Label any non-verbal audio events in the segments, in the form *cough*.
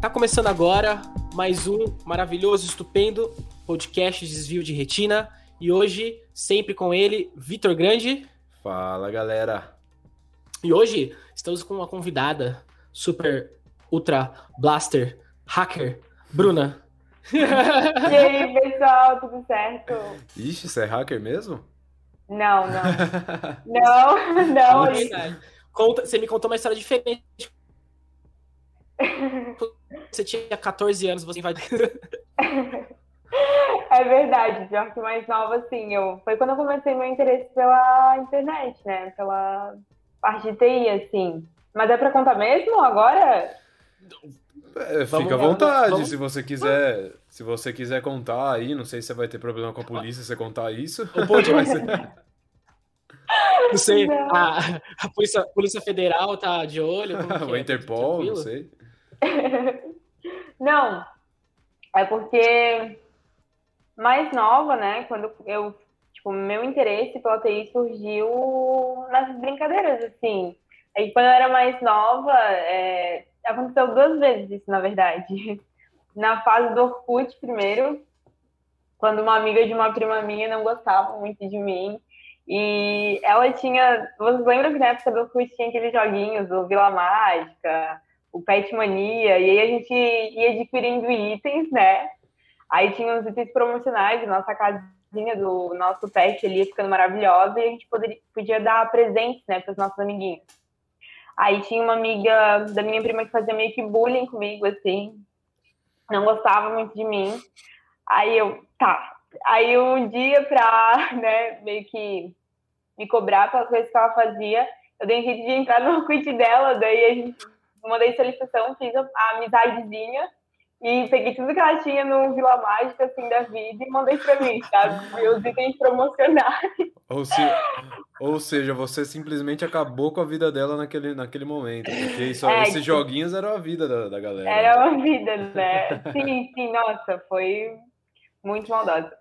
Tá começando agora mais um maravilhoso, estupendo podcast Desvio de Retina. E hoje, sempre com ele, Vitor Grande. Fala, galera. E hoje estamos com uma convidada super ultra blaster hacker, Bruna. E aí, pessoal, tudo certo? Ixi, você é hacker mesmo? Não, não. *laughs* Não, não. É verdade. Conta, você me contou uma história diferente. *laughs* Você tinha 14 anos, você invadiu. *laughs* É verdade, pior que mais nova, assim, eu... foi quando eu comecei meu interesse pela internet, né, pela parte de TI, assim. Mas é pra contar mesmo agora? É, fica à vontade, vamos- se você quiser. Se você quiser contar aí, não sei se você vai ter problema com a polícia se você contar isso. O pode, *laughs* mas... Não sei, Não. a, a polícia, Polícia Federal tá de olho. como que o é? Interpol, não sei. *laughs* Não, é porque mais nova, né, quando eu, tipo, meu interesse pela TI surgiu nas brincadeiras, assim. Aí quando eu era mais nova, é, aconteceu duas vezes isso, na verdade. *laughs* Na fase do Orkut, primeiro, quando uma amiga de uma prima minha não gostava muito de mim. E ela tinha. Vocês lembram que na época do Orkut tinha aqueles joguinhos, o Vila Mágica, o Pet Mania, e aí a gente ia adquirindo itens, né? Aí tinha uns itens promocionais, nossa casinha do nosso pet ali ficando maravilhosa e a gente poderia, podia dar presentes, né, para os nossos amiguinhos. Aí tinha uma amiga da minha prima que fazia meio que bullying comigo, assim, não gostava muito de mim. Aí eu, tá. Aí um dia pra, *laughs* né, meio que me cobrar pelas coisas que ela fazia, eu dei um jeito de entrar no *laughs* Orkut dela, daí a gente mandei solicitação, fiz a, amizadezinha e peguei tudo que ela tinha no Vila Mágica, assim, da vida e mandei pra mim, sabe? Os itens promocionais. Ou, se, ou seja, você simplesmente acabou com a vida dela naquele, naquele momento. Porque isso, É, esses joguinhos eram a vida da, da galera. Era uma vida, né? Sim, sim, nossa, foi muito maldosa.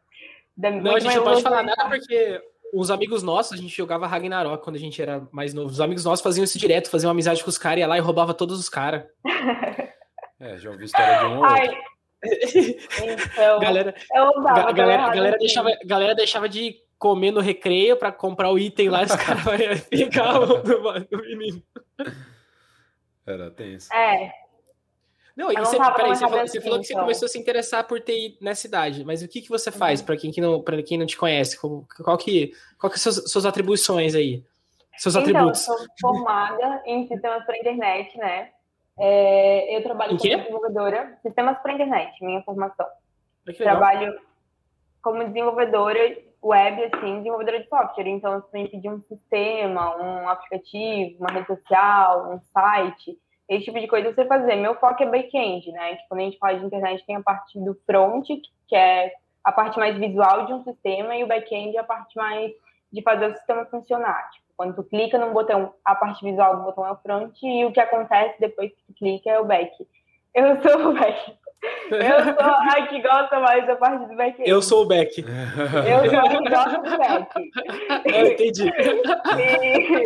Da- Não, muito a gente não pode falar nada porque os amigos nossos, a gente jogava Ragnarok quando a gente era mais novo. Os amigos nossos faziam isso direto, faziam amizade com os caras, ia lá e roubava todos os caras. *laughs* É, já ouvi história de um ou Ai, outro. *laughs* então, Galera, galera, galera, assim. deixava, galera deixava de comer no recreio pra comprar o item lá e os caras *laughs* ficavam do, do menino. Era tenso. É, Não, e Eu você, peraí, você, falou, você falou que assim, você então. começou a se interessar por TI nessa idade, mas o que, que você faz pra quem, que não, quem não te conhece? Como- Qual que, qual que são suas, suas atribuições aí? Seus então, eu atributos? sou formada em sistemas para internet, né? É, eu trabalho como desenvolvedora, sistemas para internet, minha formação. Trabalho como desenvolvedora web, assim, desenvolvedora de software. Então, se me pedir um sistema, um aplicativo, uma rede social, um site, esse tipo de coisa sei fazer. Meu foco é back-end, né? Que quando a gente fala de internet, tem a parte do front, que é a parte mais visual de um sistema, e o back-end é a parte mais de fazer o sistema funcionar. Tipo, quando tu clica num botão, a parte visual do botão é o front, e o que acontece depois que tu clica é o back. Eu sou o back. Eu sou a que gosta mais da parte do back-end. Eu sou o Beck. Eu sou a que gosta do back. Eu entendi. E-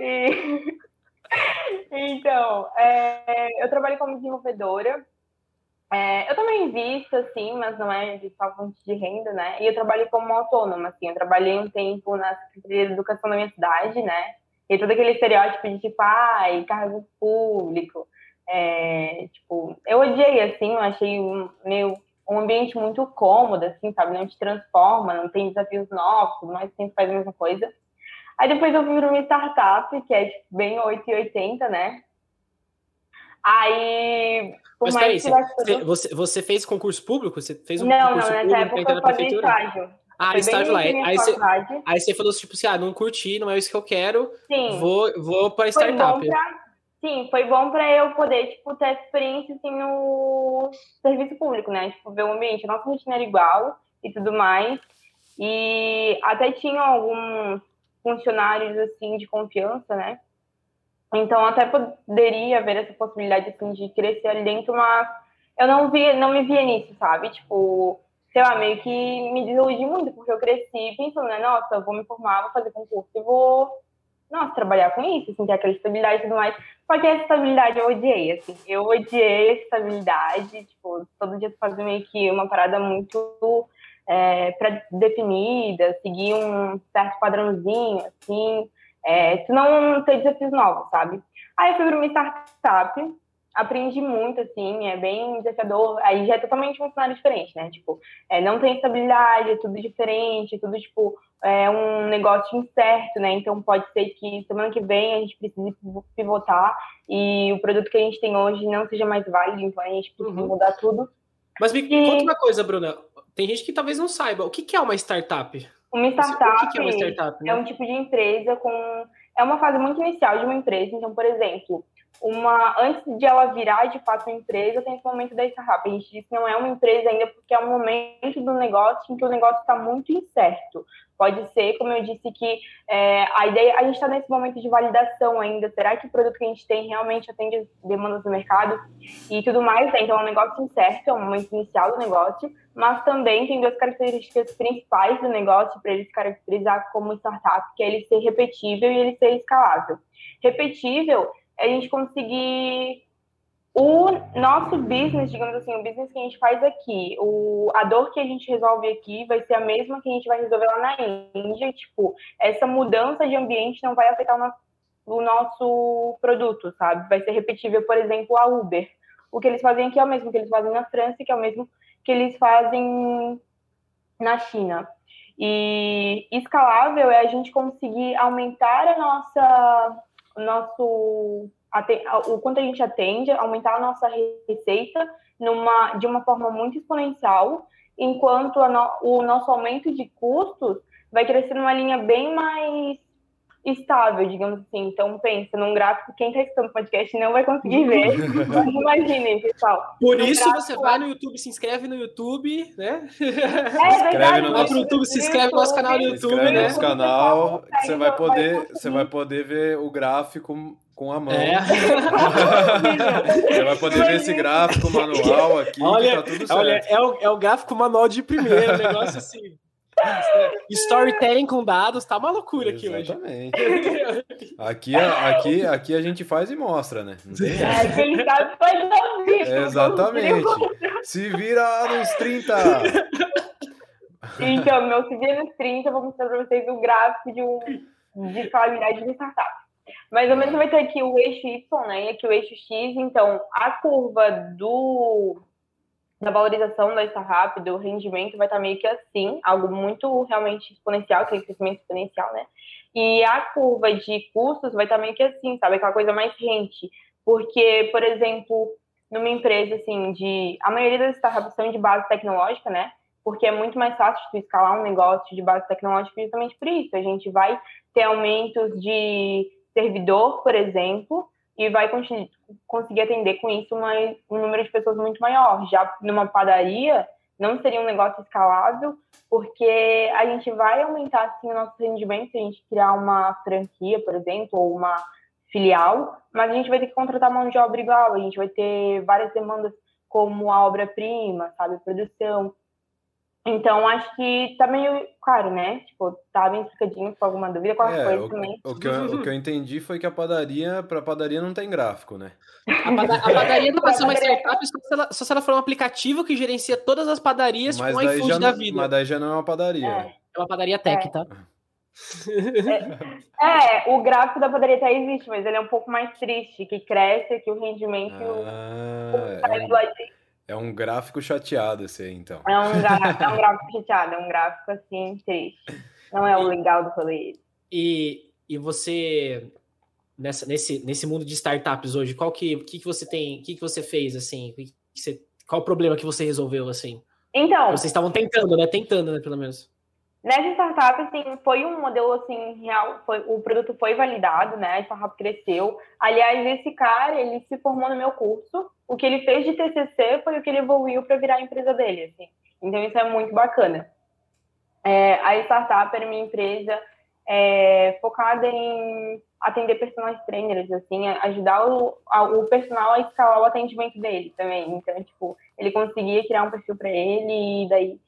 e- Então, é, eu trabalho como desenvolvedora. É, eu também visto, assim, mas não é de só fonte de renda, né? E eu trabalho como autônoma, assim. Eu trabalhei um tempo na Secretaria de Educação da minha cidade, né? E todo aquele estereótipo de, tipo, ai, cargo público. É, tipo, eu odiei, assim, eu achei meio, um ambiente muito cômodo, assim, sabe? Não te transforma, não tem desafios novos, mas sempre faz a mesma coisa. Aí depois eu fui para uma startup, que é tipo, bem 880, né? Aí, por Mas mais peraí, você, você, você fez concurso público? Você fez um Não, concurso não, nessa público pra época entrar eu fazia estágio. Ah, Foi estágio lá. Aí você, aí você falou tipo assim: ah, não curti, não é isso que eu quero, Sim. vou, vou para startup. sim, foi bom para eu poder, tipo, ter experiência, assim, no serviço público, né? Tipo, ver o ambiente. Nossa rotina era igual e tudo mais. E até tinham alguns funcionários, assim, de confiança, né? Então, até poderia haver essa possibilidade, assim, de crescer ali dentro, mas eu não, via, não me via nisso, sabe? Tipo, sei lá, meio que me desiludi muito, porque eu cresci pensando, né? Nossa, eu vou me formar, vou fazer concurso e vou nossa, trabalhar com isso, assim, ter aquela estabilidade e tudo mais. Só que essa estabilidade eu odiei, assim. Eu odiei essa estabilidade, tipo, todo dia fazia meio que uma parada muito é, pré-definida, seguir um certo padrãozinho, assim, é, tu não ter desafios novos, sabe? Aí eu fui para uma startup, aprendi muito, assim, é bem desafiador. Aí já é totalmente um cenário diferente, né? Tipo, é, não tem estabilidade, é tudo diferente, tudo, tipo, é um negócio incerto, né? Então pode ser que semana que vem a gente precise pivotar e o produto que a gente tem hoje não seja mais válido, então a gente precisa uhum. mudar tudo. Mas me e... conta uma coisa, Bruna. Tem gente que talvez não saiba. O que é uma startup? Uma startup, o que é, uma startup né? é um tipo de empresa com. É uma fase muito inicial de uma empresa. Então, por exemplo, uma antes de ela virar de fato uma empresa, tem esse momento da startup. A gente diz que não é uma empresa ainda porque é um momento do negócio em que o negócio está muito incerto. Pode ser, como eu disse, que é, a ideia, a gente está nesse momento de validação ainda. Será que o produto que a gente tem realmente atende as demandas do mercado e tudo mais? Né? Então, é um negócio incerto, é um momento inicial do negócio, mas também tem duas características principais do negócio para ele se caracterizar como startup, que é ele ser repetível e ele ser escalável. Repetível é a gente conseguir o nosso business, digamos assim, o business que a gente faz aqui, o, a dor que a gente resolve aqui vai ser a mesma que a gente vai resolver lá na Índia. Tipo, essa mudança de ambiente não vai afetar o nosso, o nosso produto, sabe? Vai ser repetível, por exemplo, a Uber. O que eles fazem aqui é o mesmo que eles fazem na França, que é o mesmo que eles fazem na China. E escalável é a gente conseguir aumentar a nossa, o nosso o quanto a gente atende, aumentar a nossa receita numa, de uma forma muito exponencial, enquanto no, o nosso aumento de custos vai crescer numa linha bem mais estável, digamos assim. Então, pensa num gráfico, quem está escutando o podcast não vai conseguir ver. *laughs* Mas imaginem, pessoal. Por isso gráfico... você vai no YouTube, se inscreve no YouTube, né? É, verdade. No nosso YouTube, se inscreve no nosso canal no YouTube, se inscreve né? no nosso canal, você vai poder, você vai poder ver o gráfico com a mão. É. Você vai poder ver esse gráfico manual aqui, olha, tá tudo certo. Olha, é o, é o gráfico manual de primeiro, negócio assim. Storytelling com dados, tá uma loucura aqui Exatamente. hoje. Aqui, aqui, aqui a gente faz e mostra, né? É, quem sabe faz ao vivo. Exatamente. Se vira nos 30. Então, meu se vira nos 30, eu vou mostrar para vocês o gráfico de, um, de escalabilidade de startup. Mais ou menos vai ter aqui o eixo Y, né? E aqui o eixo X. Então, a curva do da valorização da startup, do rendimento, vai estar meio que assim, algo muito realmente exponencial, aquele crescimento exponencial, né? E a curva de custos vai estar meio que assim, sabe? Aquela coisa mais rente. Porque, por exemplo, numa empresa, assim, de... A maioria das startups são de base tecnológica, né? Porque é muito mais fácil de escalar um negócio de base tecnológica justamente por isso. A gente vai ter aumentos de servidor, por exemplo, e vai conseguir atender com isso uma, um número de pessoas muito maior. Já numa padaria, não seria um negócio escalável, porque a gente vai aumentar assim, o nosso rendimento se a gente criar uma franquia, por exemplo, ou uma filial, mas a gente vai ter que contratar mão de obra igual, a gente vai ter várias demandas como a obra-prima, sabe, produção, então, acho que tá meio claro, né? Tipo, tá bem explicadinho, com alguma dúvida, qualquer é, coisa o, também. O que, eu, o que eu entendi foi que a padaria, pra padaria não tem gráfico, né? A, pada, a padaria não vai ser uma startup só se, ela, só se ela for um aplicativo que gerencia todas as padarias mas com o iFood da vida. Mas daí já não é uma padaria. É, é uma padaria tech, é. tá? É, é, o gráfico da padaria até existe, mas ele é um pouco mais triste, que cresce, que o rendimento ah, o, é, é um gráfico chateado esse aí, então. É um, gráfico, *laughs* é um gráfico chateado, é um gráfico assim, triste. Não é o legal do rolê. E, e você, nessa, nesse, nesse mundo de startups hoje, qual que, que, que você tem, o que, que você fez, assim? Que você, qual o problema que você resolveu, assim? Então... Vocês estavam tentando, né? Tentando, né, pelo menos. Nessa startup, assim, foi um modelo, assim, real, foi, o produto foi validado, né, a startup cresceu. Aliás, esse cara, ele se formou no meu curso, o que ele fez de TCC foi o que ele evoluiu para virar a empresa dele, assim. Então, isso é muito bacana. É, a startup era minha empresa é, focada em atender personagens trainers, assim, ajudar o, o personal a escalar o atendimento dele também. Então, tipo, ele conseguia criar um perfil para ele e daí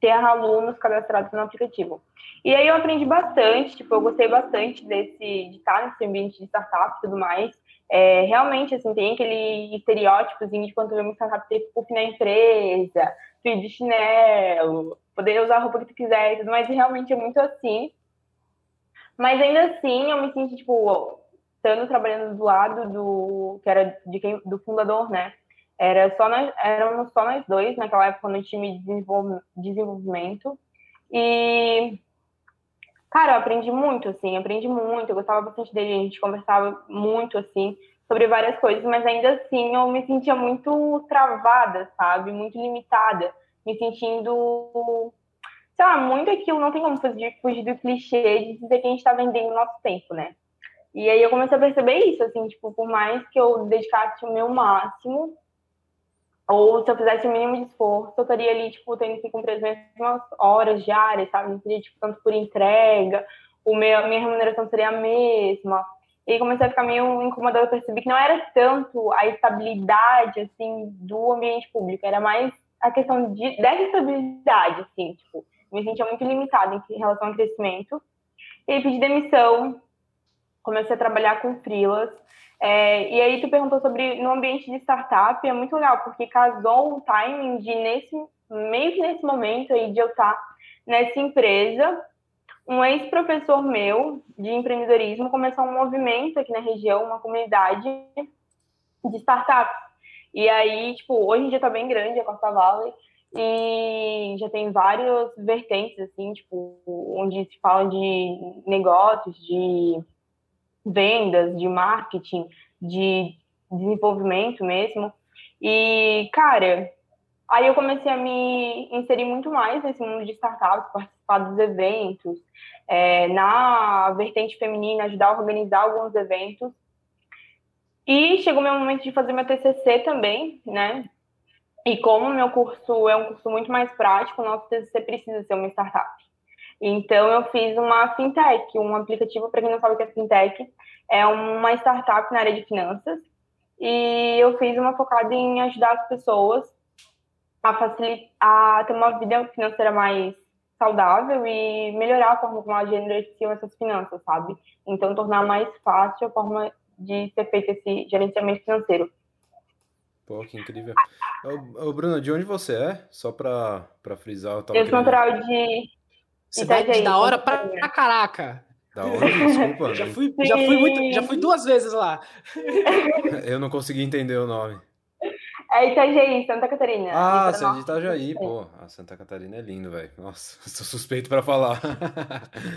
ter alunos cadastrados no aplicativo. E aí eu aprendi bastante, tipo, eu gostei bastante desse, de estar nesse ambiente de startup e tudo mais. É, realmente, assim, tem aquele estereótipozinho de quando vê uma startup ter puff na empresa, fio de chinelo, poder usar a roupa que tu quiser e tudo mais, e realmente é muito assim. Mas ainda assim, eu me senti, tipo, estando trabalhando do lado do, que era de quem, do fundador, né? Era só nós, éramos só nós dois naquela época no time de desenvolvimento. E, cara, eu aprendi muito, assim, aprendi muito, eu gostava bastante dele, a gente conversava muito, assim, sobre várias coisas, mas ainda assim eu me sentia muito travada, sabe? Muito limitada, me sentindo, sei lá, muito aquilo, não tem como fugir, fugir do clichê de dizer que a gente está vendendo nosso tempo, né? E aí eu comecei a perceber isso, assim, tipo, por mais que eu dedicasse o meu máximo, ou se eu fizesse o mínimo de esforço, eu estaria ali, tipo, tendo que cumprir as mesmas horas diárias, sabe? Não seria, tipo, tanto por entrega, o meu, minha remuneração seria a mesma. E comecei a ficar meio incomodada, eu percebi que não era tanto a estabilidade, assim, do ambiente público, era mais a questão de, dessa estabilidade, assim, tipo, me sentia muito limitada em relação ao crescimento. E aí pedi demissão, comecei a trabalhar com freelas, é, e aí tu perguntou sobre no ambiente de startup, é muito legal, porque casou o timing de nesse, meio que nesse momento aí de eu estar nessa empresa, um ex-professor meu de empreendedorismo começou um movimento aqui na região, uma comunidade de startups. E aí, tipo, hoje em dia tá bem grande a Costa Valley, e já tem várias vertentes, assim, tipo, onde se fala de negócios, de vendas, de marketing, de desenvolvimento mesmo. E, cara, aí eu comecei a me inserir muito mais nesse mundo de startups, participar dos eventos, é, na vertente feminina, ajudar a organizar alguns eventos. E chegou meu momento de fazer meu TCC também, né? E como meu curso é um curso muito mais prático, o nosso TCC precisa ser uma startup. Então, eu fiz uma fintech, um aplicativo, para quem não sabe o que é fintech, é uma startup na área de finanças. E eu fiz uma focada em ajudar as pessoas a, facilitar, a ter uma vida financeira mais saudável e melhorar a forma como elas gerenciam essas finanças, sabe? Então, tornar mais fácil a forma de ser feito esse gerenciamento financeiro. Pô, que incrível. Ô, ô Bruno, de onde você é? Só para frisar. Eu, eu sou natural de Cidade Itajaí, da hora pra, pra caraca. Da hora, desculpa. já, fui, já, fui muito, já fui duas vezes lá. Eu não consegui entender o nome. É Itajaí, Santa Catarina. Ah, você é de Itajaí, pô. A Santa Catarina é lindo, velho. Nossa, *laughs* sou suspeito pra falar.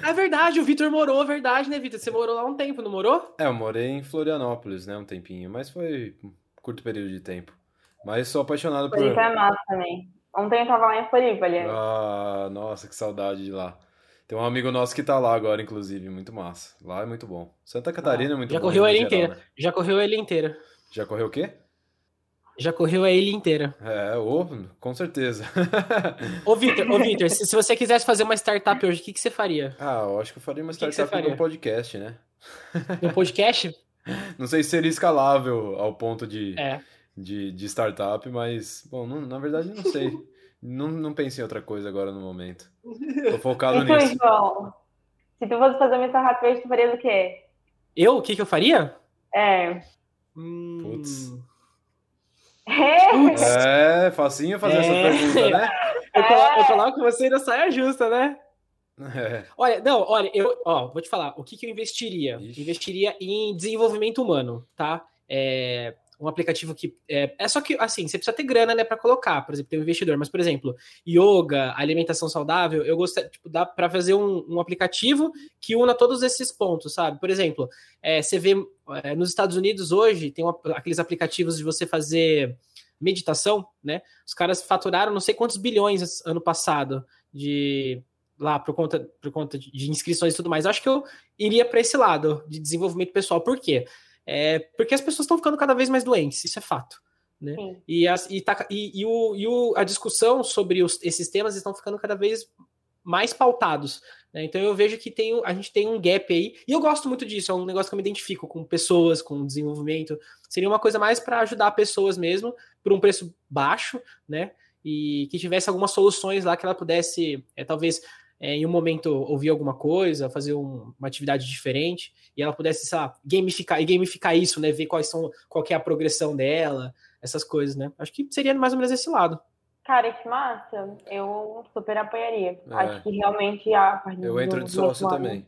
É verdade, o Vitor morou, é verdade, né, Vitor? Você morou lá um tempo, não morou? É, eu morei em Florianópolis, né, um tempinho, mas foi um curto período de tempo. Mas sou apaixonado por... Floripa é massa também. Ontem eu tava lá em Floripa, ali. Ah, nossa, que saudade de lá. Tem um amigo nosso que tá lá agora, inclusive, muito massa. Lá é muito bom. Santa Catarina ah, é muito já bom. Correu a ilha inteira. Né? Já correu a ilha inteira. Já correu o quê? Já correu a ilha inteira. É, ô, com certeza. ô, Vitor, ô, Victor se, se, você quisesse fazer uma startup hoje, o que, que você faria? Ah, eu acho que eu faria uma startup no podcast, né? No podcast? *laughs* Não sei se seria escalável ao ponto de. É de, de startup, mas, bom, não, na verdade não sei. *laughs* não, não pensei em outra coisa agora no momento. Tô *laughs* focado então, nisso. João, se tu fosse fazer uma startup hoje, tu faria o quê? Eu? O que que eu faria? É. Hum... Putz. É. é, facinho fazer é. essa pergunta, né? *laughs* Eu, é. eu coloco você na saia justa, né? É. Olha, não, olha, eu ó, vou te falar, o que, que eu investiria? Ixi. Investiria em desenvolvimento humano, tá? É, um aplicativo que é, é só que assim, você precisa ter grana, né, para colocar, por exemplo, tem um investidor, mas por exemplo, yoga, alimentação saudável, eu gostaria, tipo, dá para fazer um, um, aplicativo que una todos esses pontos, sabe? Por exemplo, é, você vê é, nos Estados Unidos hoje tem uma, aqueles aplicativos de você fazer meditação, né? Os caras faturaram não sei quantos bilhões ano passado de lá por conta, por conta de inscrições e tudo mais. Eu acho que eu iria para esse lado de desenvolvimento pessoal. Por quê? É porque as pessoas estão ficando cada vez mais doentes, isso é fato. Né? E, as, e, tá, e, e, o, e o, a discussão sobre os, esses temas estão ficando cada vez mais pautados. Né? Então eu vejo que tem, a gente tem um gap aí, e eu gosto muito disso, é um negócio que eu me identifico com pessoas, com desenvolvimento. Seria uma coisa mais para ajudar pessoas mesmo, por um preço baixo, né? e que tivesse algumas soluções lá que ela pudesse, é, talvez, é, em um momento ouvir alguma coisa, fazer um, uma atividade diferente, e ela pudesse, sei lá, gamificar, e gamificar isso, né? Ver quais são, qual é a progressão dela, essas coisas, né? Acho que seria mais ou menos esse lado. Cara, que massa. Eu super apoiaria. É. Acho que realmente a Eu entro de sócio também.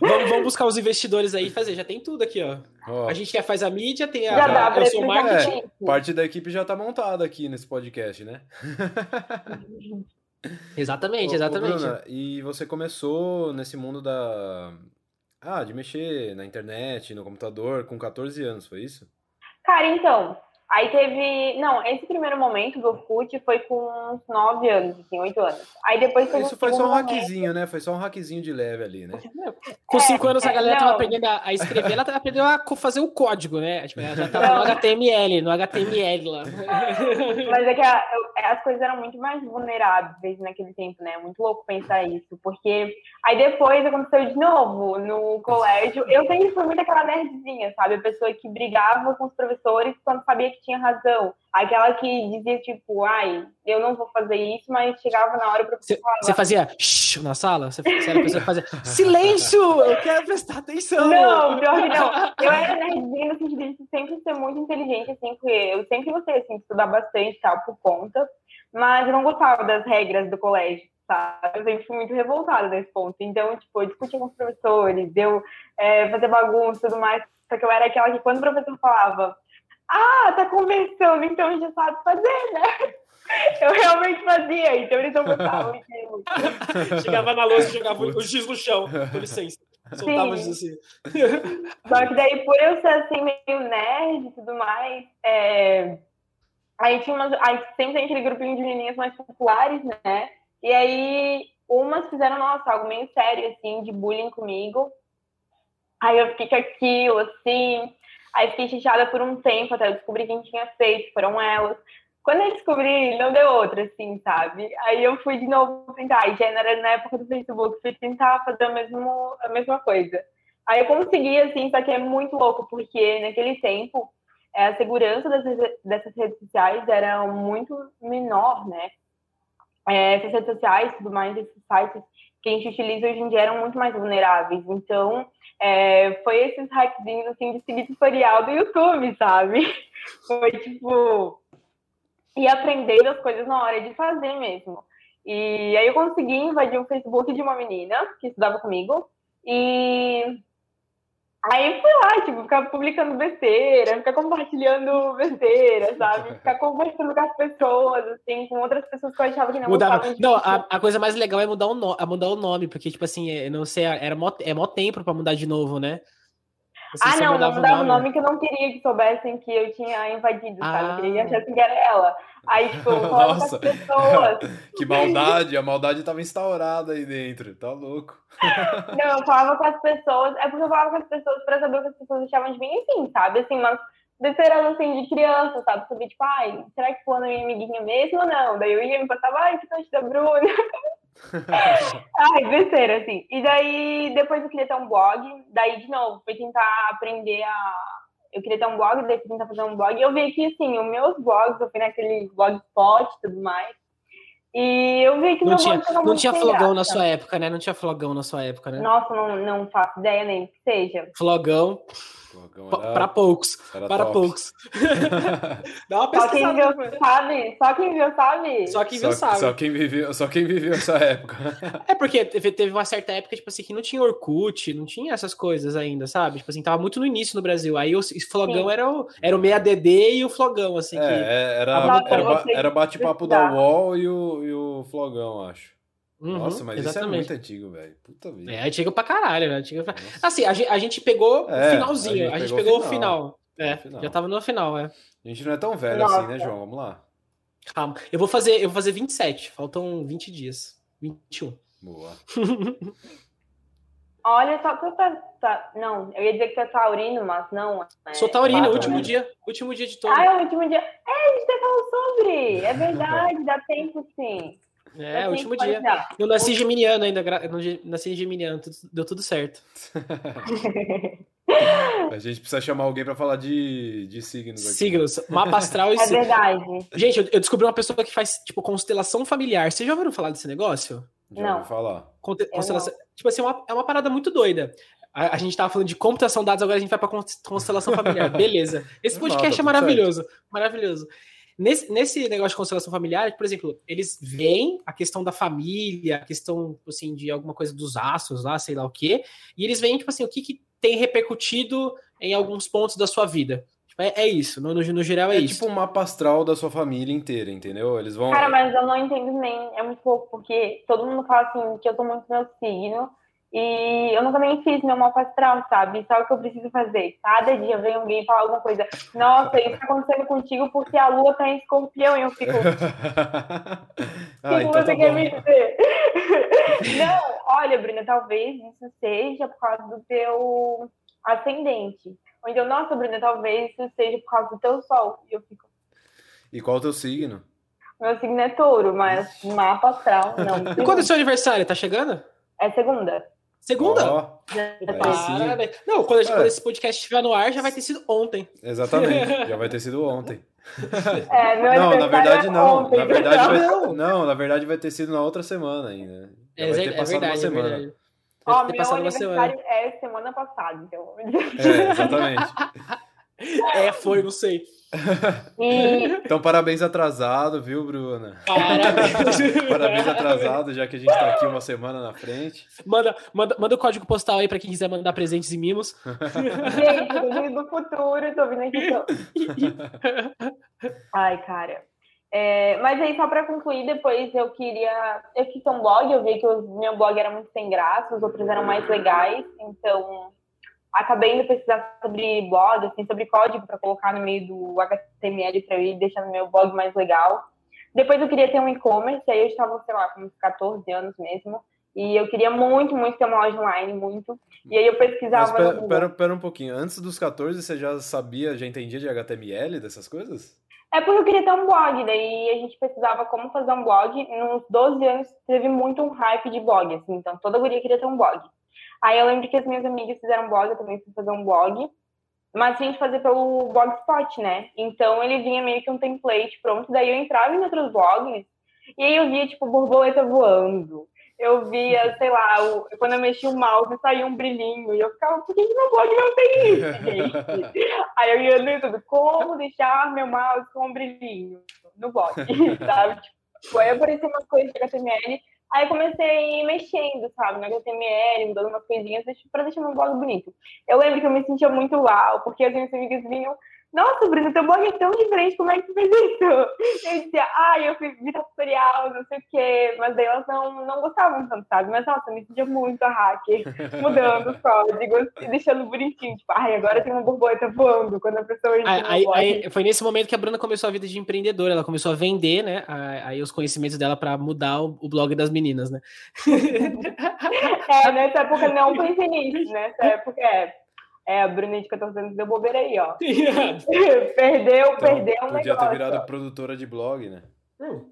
vamos, vamos, buscar os investidores aí e fazer. Já tem tudo aqui, ó. ó. A gente quer faz a mídia, tem a. Já dá, eu sou marketing. É, parte da equipe já tá montada aqui nesse podcast, né? *laughs* exatamente, exatamente. Ô, Bruna, e você começou nesse mundo da. Ah, de mexer na internet, no computador, com 14 anos, foi isso? Cara, então, Aí teve. Não, esse primeiro momento do Orkut foi com uns 9 anos, assim, 8 anos. Aí depois Isso foi só um hackzinho, né? Foi só um hackzinho de leve ali, né? Com 5 é, anos a galera é, tava aprendendo a, a, escrever, ela aprendeu a fazer o código, né? Tipo, ela já tava não. no HTML, no HTML lá. *laughs* Mas é que a, é, as coisas eram muito mais vulneráveis naquele tempo, né? Muito louco pensar isso. Porque aí depois aconteceu de novo no colégio. Eu sempre fui muito aquela nerdzinha, sabe? A pessoa que brigava com os professores quando sabia que tinha razão. Aquela que dizia, tipo, ai, eu não vou fazer isso, mas chegava na hora para Você fazia shh na sala? Você, você era a pessoa que fazia *laughs* silêncio! Eu quero prestar atenção! Não, pior que não. *laughs* Eu era nerdinha no sentido de sempre ser muito inteligente, assim, porque eu sempre gostei, assim, de estudar bastante, tal, por conta, mas eu não gostava das regras do colégio. Sabe? Eu sempre fui muito revoltada nesse ponto. Então, tipo, eu discutia com os professores, eu é, fazer bagunça e tudo mais. Só que eu era aquela que, quando o professor falava, ah, tá conversando, então já sabe fazer, né? *laughs* Eu realmente fazia, então eles não gostavam *laughs* Chegava na louça e jogava o giz no chão, com licença. Soltava Sim. assim. Só que daí, por eu ser assim, meio nerd e tudo mais, é... aí tinha umas. Aí sempre tem aquele grupinho de menininhas mais populares, né? E aí, umas fizeram, nossa, algo meio sério, assim, de bullying comigo. Aí eu fiquei com aquilo, assim. Aí fiquei chateada por um tempo até eu descobrir quem tinha feito, foram elas. Quando eu descobri, não deu outra, assim, sabe? Aí eu fui de novo tentar, e já era na época do Facebook, fui tentar fazer a, mesmo, a mesma coisa. Aí eu consegui, assim, só que é muito louco, porque naquele tempo é, a segurança dessas, redes sociais era muito menor, né? É, essas redes sociais, tudo mais, esses sites que a gente utiliza hoje em dia eram muito mais vulneráveis. Então, é, foi esses hackzinhos, assim, de seguir tutorial do YouTube, sabe? *laughs* Foi, tipo, ir aprendendo as coisas na hora de fazer mesmo. E aí eu consegui invadir o Facebook de uma menina que estudava comigo. E Aí fui lá, tipo, ficar publicando besteira, ficar compartilhando besteira, sabe? *laughs* Ficar conversando com as pessoas, assim, com outras pessoas que eu achava que não Mudava. Não, a, a, coisa mais legal é mudar o, no... mudar o nome, porque, tipo assim, é, não sei, era mó, é mó tempo pra mudar de novo, né? Ah, não, não mudava o nome. nome que eu não queria que soubessem que eu tinha invadido, ah. sabe? Eu queria que achassem que era ela. Aí, tipo, eu falava com as pessoas. *laughs* que maldade, a maldade tava instaurada aí dentro, tá louco. *laughs* Não, eu falava com as pessoas, é porque eu falava com as pessoas pra saber o que as pessoas achavam de mim, enfim, sabe? Assim, mas besteiras assim de criança, sabe? Saber, tipo, ai, será que fulano é minha amiguinha mesmo ou não? Daí eu ia me passava, ai, que da Bruna. *laughs* *laughs* ai, besteira, assim. E daí, depois eu queria ter um blog, daí, de novo, fui tentar aprender a eu queria ter um blog, daí tentar fazer um blog. E eu vi que, assim, os meus blogs, eu fui naquele blogspot e tudo mais. E eu vi que não tinha, não tinha flogão graça. na sua época, né? Não tinha flogão na sua época, né? Nossa, não, não faço ideia nem que seja. Flogão. Para poucos. Para top. poucos. *laughs* Dá uma só quem viu sabe. Só quem viu sabe. Só quem viu sabe. Só quem viveu, só quem viveu essa época. *laughs* É porque teve uma certa época, tipo assim, que não tinha Orkut, não tinha essas coisas ainda, sabe? Tipo assim, tava muito no início no Brasil. Aí o Flogão era o, era o meia DD e o Flogão, assim. É, que... era, era, era bate-papo da UOL e o, e o Flogão, acho. Uhum, Nossa, mas exatamente. isso é muito antigo, velho. Puta vida. É antigo pra caralho, né? Antigo pra... Assim, a gente, a gente pegou é, o finalzinho. A gente, a gente pegou, o final. O final. É, final. já tava no final, é. A gente não é tão velho Nossa. assim, né, João? Vamos lá. Calma. Eu vou fazer, eu vou fazer 27. Faltam 20 dias. 21. Boa. *laughs* Olha, só que eu tá, tá, Não, eu ia dizer que tu é taurino, mas não. É Sou taurino, quatro, último né? dia. Último dia de todo. Ah, é o último dia. É, a gente até falou sobre. É verdade, dá tempo sim. É, o último dia. Eu nasci geminiano ainda, nasci geminiano, deu tudo certo. A gente precisa chamar alguém para falar de, de signos aqui. Signos, mapa astral e *laughs* É verdade. Gente, eu, descobri uma pessoa que faz, tipo, constelação familiar. Vocês já ouviram falar desse negócio? Já não. ouvi falar. Conte constelação... Tipo assim, é uma, é uma parada muito doida. A, a, gente tava falando de computação de dados, agora a gente vai pra constelação familiar. *laughs* Beleza. Esse podcast Nada, é maravilhoso. Certo. Maravilhoso. Nesse, nesse negócio de constelação familiar, por exemplo, eles veem a questão da família, a questão, assim, de alguma coisa dos astros lá, sei lá o quê, e eles veem, tipo assim, o que, que tem repercutido em alguns pontos da sua vida. Tipo, é, é, isso, no, no, no, geral é, é isso. É tipo um mapa astral da sua família inteira, entendeu? Eles vão. Cara, mas eu não entendo nem, é muito pouco, porque todo mundo fala assim que eu tô muito meu signo, e eu nunca nem fiz meu mapa astral, sabe? Sabe o que eu preciso fazer? Cada dia vem alguém falar alguma coisa. Nossa, isso tá acontecendo contigo porque a lua tá em escorpião e eu fico. ah, *laughs* o que então você tá quer me dizer? *laughs* Não, olha, Bruna, talvez isso seja por causa do teu ascendente. Ou então, nossa, Bruna, talvez isso seja por causa do teu sol. E eu fico. E qual é o teu signo? Meu signo é touro, mas mapa astral, não. E quando é seu aniversário? Tá chegando? É segunda. Segunda? Oh, não, quando, gente, quando, esse podcast estiver no ar, já vai ter sido ontem. Exatamente, *laughs* já vai ter sido ontem. É, não, na verdade é não. Ontem, na verdade vai, não, na verdade vai ter sido na outra semana ainda. Já é, vai ter é passado verdade, uma semana. É verdade. Ó, meu aniversário semana. é semana passada, então. É, exatamente. *laughs* É, foi, não sei. *laughs* Então, parabéns atrasado, viu, Bruna? Parabéns. *laughs* parabéns atrasado, já que a gente tá aqui uma semana na frente. Manda, manda, manda o código postal aí para quem quiser mandar presentes e mimos. Gente, do futuro, tô vindo aqui. Tô... *laughs* Ai, cara. É, mas aí, só para concluir, depois eu queria. Eu quis ter um blog, eu vi que o meu blog era muito sem graça, os outros eram mais legais, então acabei indo pesquisar sobre blog, assim, sobre código para colocar no meio do HTML para ir deixando meu blog mais legal. Depois eu queria ter um e-commerce, aí eu estava, sei lá, com uns 14 anos mesmo. E eu queria muito, muito ter uma loja online, muito. E aí eu pesquisava. Mas pera, pera, pera, um pouquinho. Antes dos 14, você já sabia, já entendia de HTML, dessas coisas? É porque eu queria ter um blog, daí a gente pesquisava como fazer um blog. Nos 12 anos teve muito um hype de blog, assim, então toda guria queria ter um blog. Aí eu lembro que as minhas amigas fizeram blog, eu também fui fazer um blog, mas tinha que fazer pelo Blogspot, né? Então ele vinha meio que um template pronto, daí eu entrava em outros blogs e aí eu via, tipo, borboleta voando. Eu via, *laughs* sei lá, o, quando eu mexia o mouse saía um brilhinho. E eu ficava, por que, que meu blog não tem isso, gente? *laughs* aí eu ia no YouTube, como deixar meu mouse com um brilhinho no blog, *laughs* sabe? Tipo, aí aparecia umas coisas de HTML Aí comecei mexendo, sabe, no HTML, mudando umas coisinhas para deixar meu blog bonito. Eu lembro que eu me sentia muito uau, porque as minhas amigas vinham nossa, Bruna, teu blog é tão diferente, como é que tu fez isso? Eu dizia, ah, eu fiz vida tutorial, não sei o quê, mas daí elas não, não gostavam tanto, sabe? Mas, nossa, me sentia muito a hacker, *laughs* mudando os códigos e deixando bonitinho, tipo, ai, agora tem uma borboleta voando, quando a pessoa entra aí, aí, Foi nesse momento que a Bruna começou a vida de empreendedora, ela começou a vender, né, aí os conhecimentos dela para mudar o, o, blog das meninas, né? *laughs* é, nessa época não pensei nisso, nessa *laughs* época é é, a Bruna de 14 anos deu bobeira aí, ó. *laughs* *laughs* perdeu, então, perdeu um podia negócio. ter virado produtora de blog, né? Hum.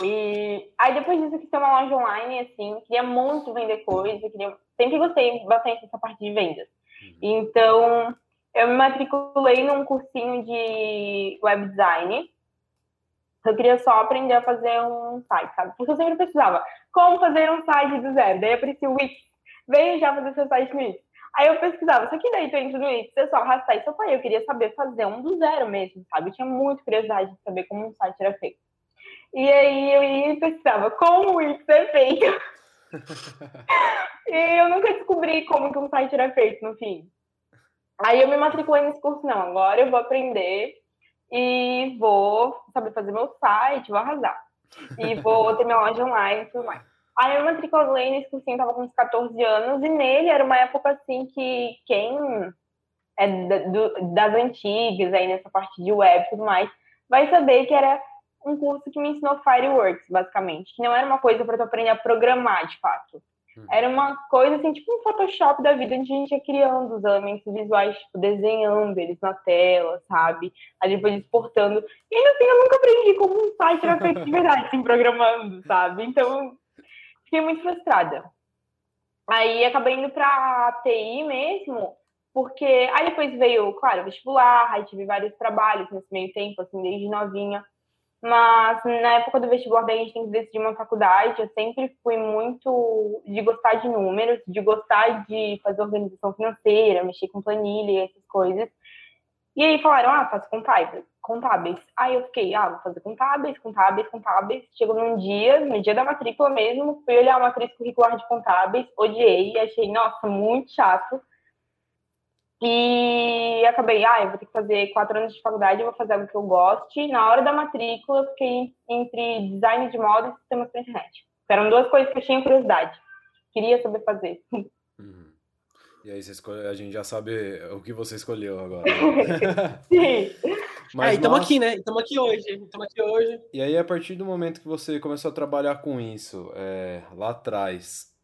E aí depois disso eu quis ter uma loja online, assim, queria muito vender coisas, queria... sempre gostei bastante dessa parte de vendas. Uhum. Então, eu me matriculei num cursinho de web design. Eu queria só aprender a fazer um site, sabe? Porque eu sempre precisava. Como fazer um site do zero? Daí aparecia o Wix. Vem já fazer seu site no Wix. Aí eu pesquisava, só que daí tu entra no Wix, é só arrastar isso aí. Eu queria saber fazer um do zero mesmo, sabe? Eu tinha muita curiosidade de saber como um site era feito. E aí eu ia e pesquisava como o Wix é feito. *laughs* e eu nunca descobri como que um site era feito, no fim. Aí eu me matriculei nesse curso, não, agora eu vou aprender e vou saber fazer meu site, vou arrasar. E vou ter minha loja online e tudo mais. Aí eu matriculei nesse cursinho, tava com uns 14 anos, e nele era uma época assim que quem é do, das antigas, aí nessa parte de web e tudo mais, vai saber que era um curso que me ensinou Fireworks, basicamente. Que não era uma coisa para tu aprender a programar, de fato. Hum. Era uma coisa assim, tipo um Photoshop da vida, onde a gente ia criando os elementos visuais, tipo, desenhando eles na tela, sabe? Aí depois exportando. E ainda assim, eu nunca aprendi como um site era feito de verdade, assim, programando, sabe? Então, fiquei muito frustrada. Aí acabei indo para TI mesmo, porque aí depois veio, claro, vestibular, aí tive vários trabalhos nesse meio tempo, assim, desde novinha. Mas na época do vestibular, daí a gente tem que decidir uma faculdade. Eu sempre fui muito de gostar de números, de gostar de fazer organização financeira, mexer com planilha e essas coisas. E aí falaram, ah, faz contábeis. contábeis. Aí eu fiquei, ah, vou fazer contábeis, contábeis, contábeis. Chegou num dia, no dia da matrícula mesmo, fui olhar uma matriz curricular de contábeis, odiei, achei, nossa, muito chato. E acabei, ah, eu vou ter que fazer quatro anos de faculdade, eu vou fazer algo que eu goste. Na hora da matrícula, fiquei entre design de moda e sistemas para internet. Eram duas coisas que eu tinha curiosidade. Queria saber fazer. *laughs* E aí escolhe... a gente já sabe o que você escolheu agora. *laughs* Sim. Mas, é, estamos aqui, né? Estamos aqui hoje. Estamos aqui hoje. E aí, a partir do momento que você começou a trabalhar com isso, é, lá atrás,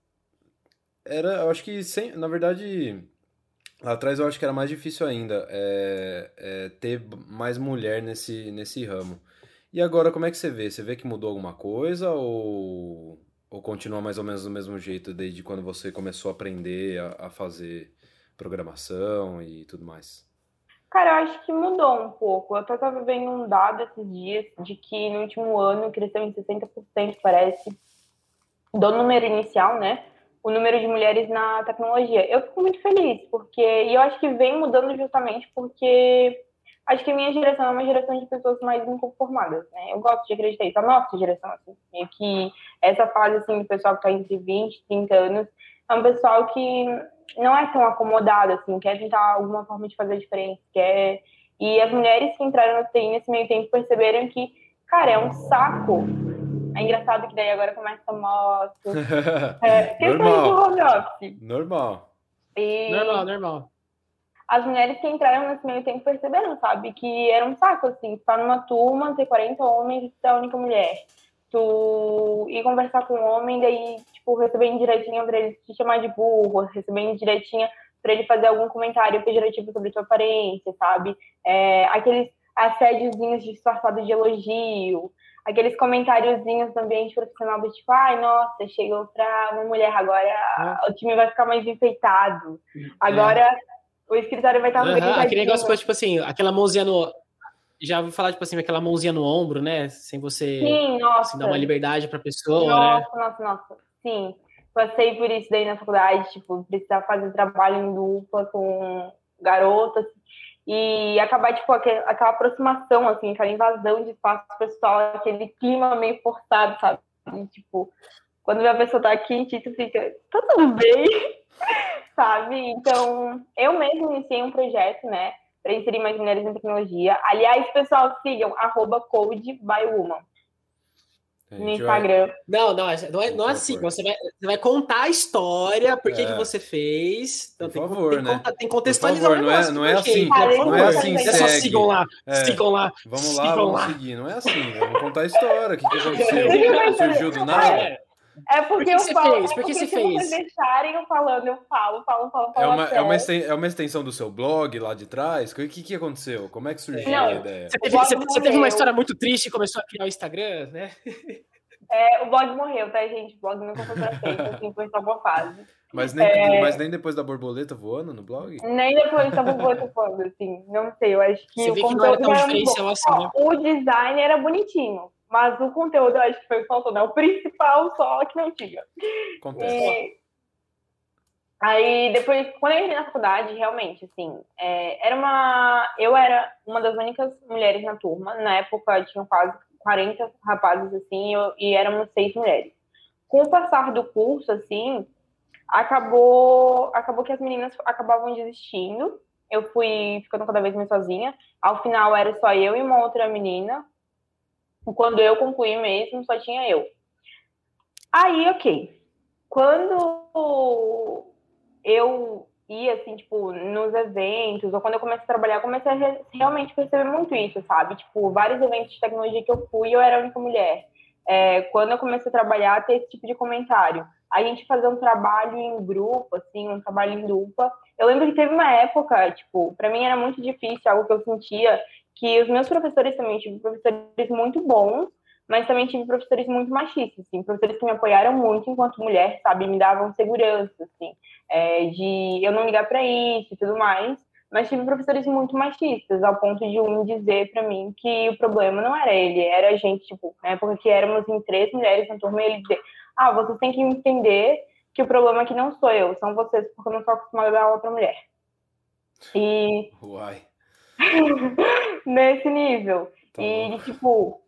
era, eu acho que, sem, na verdade, Lá atrás eu acho que era mais difícil ainda é, é, ter mais mulher nesse, nesse ramo. E agora como é que você vê? Você vê que mudou alguma coisa ou, ou continua mais ou menos do mesmo jeito desde quando você começou a aprender a, a fazer programação e tudo mais? Cara, eu acho que mudou um pouco. Eu até estava vendo um dado esses dias de que no último ano cresceu em 60%, parece, do número inicial, né? o número de mulheres na tecnologia. Eu fico muito feliz, porque e eu acho que vem mudando justamente porque acho que a minha geração é uma geração de pessoas mais inconformadas, né? Eu gosto de acreditar isso, a nossa geração, assim, meio que essa fase, assim, do pessoal que está entre 20 e 30 anos, é um pessoal que não é tão acomodado, assim, quer tentar alguma forma de fazer diferença, quer... E as mulheres que entraram no TI nesse meio tempo perceberam que, cara, é um saco é engraçado que daí agora começa a moto. *laughs* É, normal. do home office. Normal. E normal, normal. As mulheres que entraram nesse meio tempo perceberam, sabe? Que era um saco, assim, estar numa turma, ter 40 homens e ser a única mulher. Tu ir conversar com um homem, daí, tipo, receber indiretinha pra ele te chamar de burro, receber indiretinha pra ele fazer algum comentário pejorativo sobre tua aparência, sabe? É, aqueles assédiozinhos disfarçados de elogio aqueles comentáriozinhos do ambiente profissional do tipo, ai, nossa, chegou para uma mulher, agora é. o time vai ficar mais enfeitado. Agora. O escritório vai estar uhum, Aquele negócio, tipo assim, aquela mãozinha no. Já ouvi falar, tipo assim, aquela mãozinha no ombro, né? Sem você Sim, nossa. Assim, dar uma liberdade pra pessoa, nossa, né? Nossa, nossa, Sim. Passei por isso daí na faculdade, tipo, precisar fazer trabalho em dupla com garotas e acabar, tipo, aquela aproximação, assim, aquela invasão de espaço pessoal, aquele clima meio forçado, sabe? E, tipo, quando a pessoa tá aqui, tu fica, tá tudo bem, *laughs* sabe? Então, eu mesmo iniciei um projeto, né, para inserir mais mulheres em tecnologia. Aliás, pessoal, sigam, arroba code by woman no Instagram. Não, não, é, não é, não é assim. Você vai, você vai contar a história, por que, é. que você fez. Então, por tem, favor, tem, né? Tem, tem contextualizar favor, o negócio. Não é, não é assim. Não é assim, é só sigam lá. É. Sigam lá. Vamos lá, vamos lá. seguir. Não é assim. Vamos contar a história. O que, que *laughs* aconteceu? Surgiu do nada? É. É porque Por eu você falo, fez? Por que, você fez? Se vocês deixarem eu falando, eu falo, falo, falo, falo. É uma, é, uma extensão, é uma extensão do seu blog lá de trás? O que, que aconteceu? Como é que surgiu Não, a ideia? Você teve, você, você teve uma história muito triste e começou a criar o Instagram, né? É, o blog morreu, tá, gente? O blog nunca foi pra frente, assim, foi só uma fase. Mas nem, é... mas nem depois da borboleta voando no blog? Nem depois da borboleta voando, assim. Não sei, eu acho que Você o conteúdo não era tão diferencial assim, né? O design era bonitinho, mas o conteúdo eu acho que foi faltando. É o principal só que não tinha. Acontece. E... Aí depois, quando eu entrei na faculdade, realmente, assim, é, era uma. Eu era uma das únicas mulheres na turma. Na época tinham quase 40 rapazes, assim, eu, e éramos seis mulheres. Com o passar do curso, assim, acabou, acabou que as meninas acabavam desistindo. Eu fui ficando cada vez mais sozinha. Ao final era só eu e uma outra menina. Quando eu concluí mesmo, só tinha eu. Aí, ok. Quando eu ia, assim, tipo, nos eventos, ou quando eu comecei a trabalhar, eu comecei a realmente perceber muito isso, sabe? Tipo, vários eventos de tecnologia que eu fui, eu era a única mulher. É, quando eu comecei a trabalhar, ter esse tipo de comentário. A gente fazer um trabalho em grupo, assim, um trabalho em dupla. Eu lembro que teve uma época, tipo, para mim era muito difícil, algo que eu sentia, que os meus professores também, tipo, professores muito bons, mas também tive professores muito machistas, assim, professores que me apoiaram muito enquanto mulher, sabe, me davam segurança, assim, é, de eu não ligar para isso e tudo mais, mas tive professores muito machistas, ao ponto de um dizer para mim que o problema não era ele, era a gente, tipo, na época que éramos em três mulheres na turma, ele dizer, ah, vocês têm que entender que o problema aqui não sou eu, são vocês, porque eu não sou acostumada a dar aula para mulher. E... Uai. *laughs* Nesse nível. Tá e, tipo,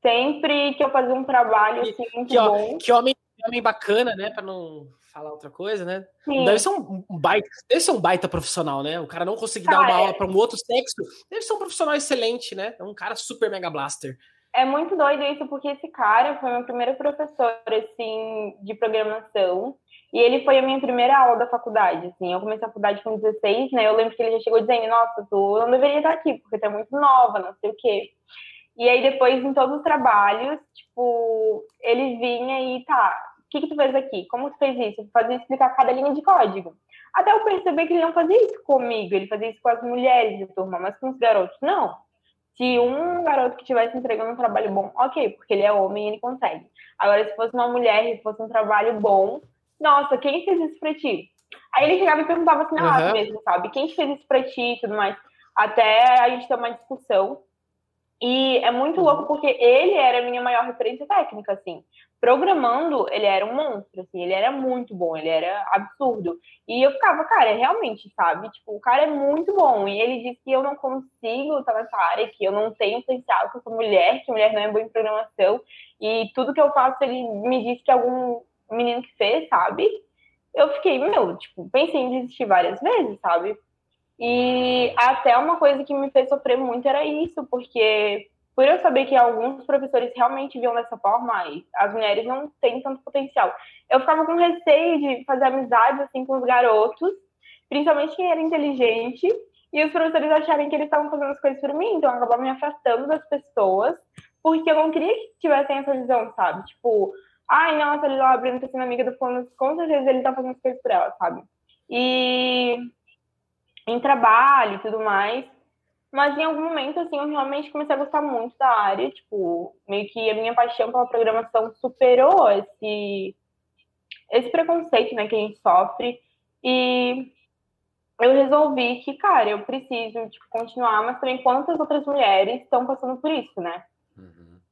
sempre que eu fazia um trabalho assim, muito que, bom... Que homem, homem bacana, né, para não falar outra coisa, né? Sim. Deve ser um, baita, deve ser um baita profissional, né? O cara não conseguir dar uma aula para um outro sexo, deve ser um profissional excelente, né? É um cara super mega blaster. É muito doido isso, porque esse cara foi meu primeiro professor, assim, de programação. E ele foi a minha primeira aula da faculdade, assim. Eu comecei a faculdade com 16, né? Eu lembro que ele já chegou dizendo, nossa, tu não deveria estar aqui, porque tu é muito nova, não sei o quê. E aí depois, em todos os trabalhos, tipo, ele vinha e, tá, que, que tu fez aqui? Como tu fez isso? Fazia explicar cada linha de código. Até eu perceber que ele não fazia isso comigo, ele fazia isso com as mulheres de turma, mas com os garotos, não. Se um garoto que estivesse entregando um trabalho bom, ok, porque ele é homem e ele consegue. Agora, se fosse uma mulher e fosse um trabalho bom, nossa, quem fez isso pra ti? Aí ele chegava e perguntava assim na uhum. mesmo, sabe? Quem fez isso pra ti e tudo mais? Até a gente ter uma discussão. E é muito louco porque ele era a minha maior referência técnica, assim programando, ele era um monstro, assim, ele era muito bom, ele era absurdo. E eu ficava, cara, é realmente, sabe? Tipo, o cara é muito bom. E ele disse que eu não consigo estar nessa área, que eu não tenho potencial, que eu sou mulher, que mulher não é boa em programação. E tudo que eu faço, ele me disse que algum menino que fez, sabe? Eu fiquei, meu, tipo, pensei em desistir várias vezes, sabe? E até uma coisa que me fez sofrer muito era isso, porque por eu saber que alguns professores realmente viam dessa forma, as mulheres não têm tanto potencial. Eu ficava com receio de fazer amizade assim com os garotos, principalmente quem era inteligente, e os professores acharem que eles estavam fazendo as coisas por mim, então eu acabava me afastando das pessoas, porque eu não queria que tivessem essa visão, sabe? Tipo, ai, nossa, ele lá abrindo tá sendo amiga do fulano, com certeza ele tá fazendo as coisas por ela, sabe? E em trabalho e tudo mais, mas em algum momento, assim, eu realmente comecei a gostar muito da área. Tipo, meio que a minha paixão pela programação superou esse, esse preconceito, né, que a gente sofre. E eu resolvi que, cara, eu preciso tipo, continuar, mas também quantas outras mulheres estão passando por isso, né?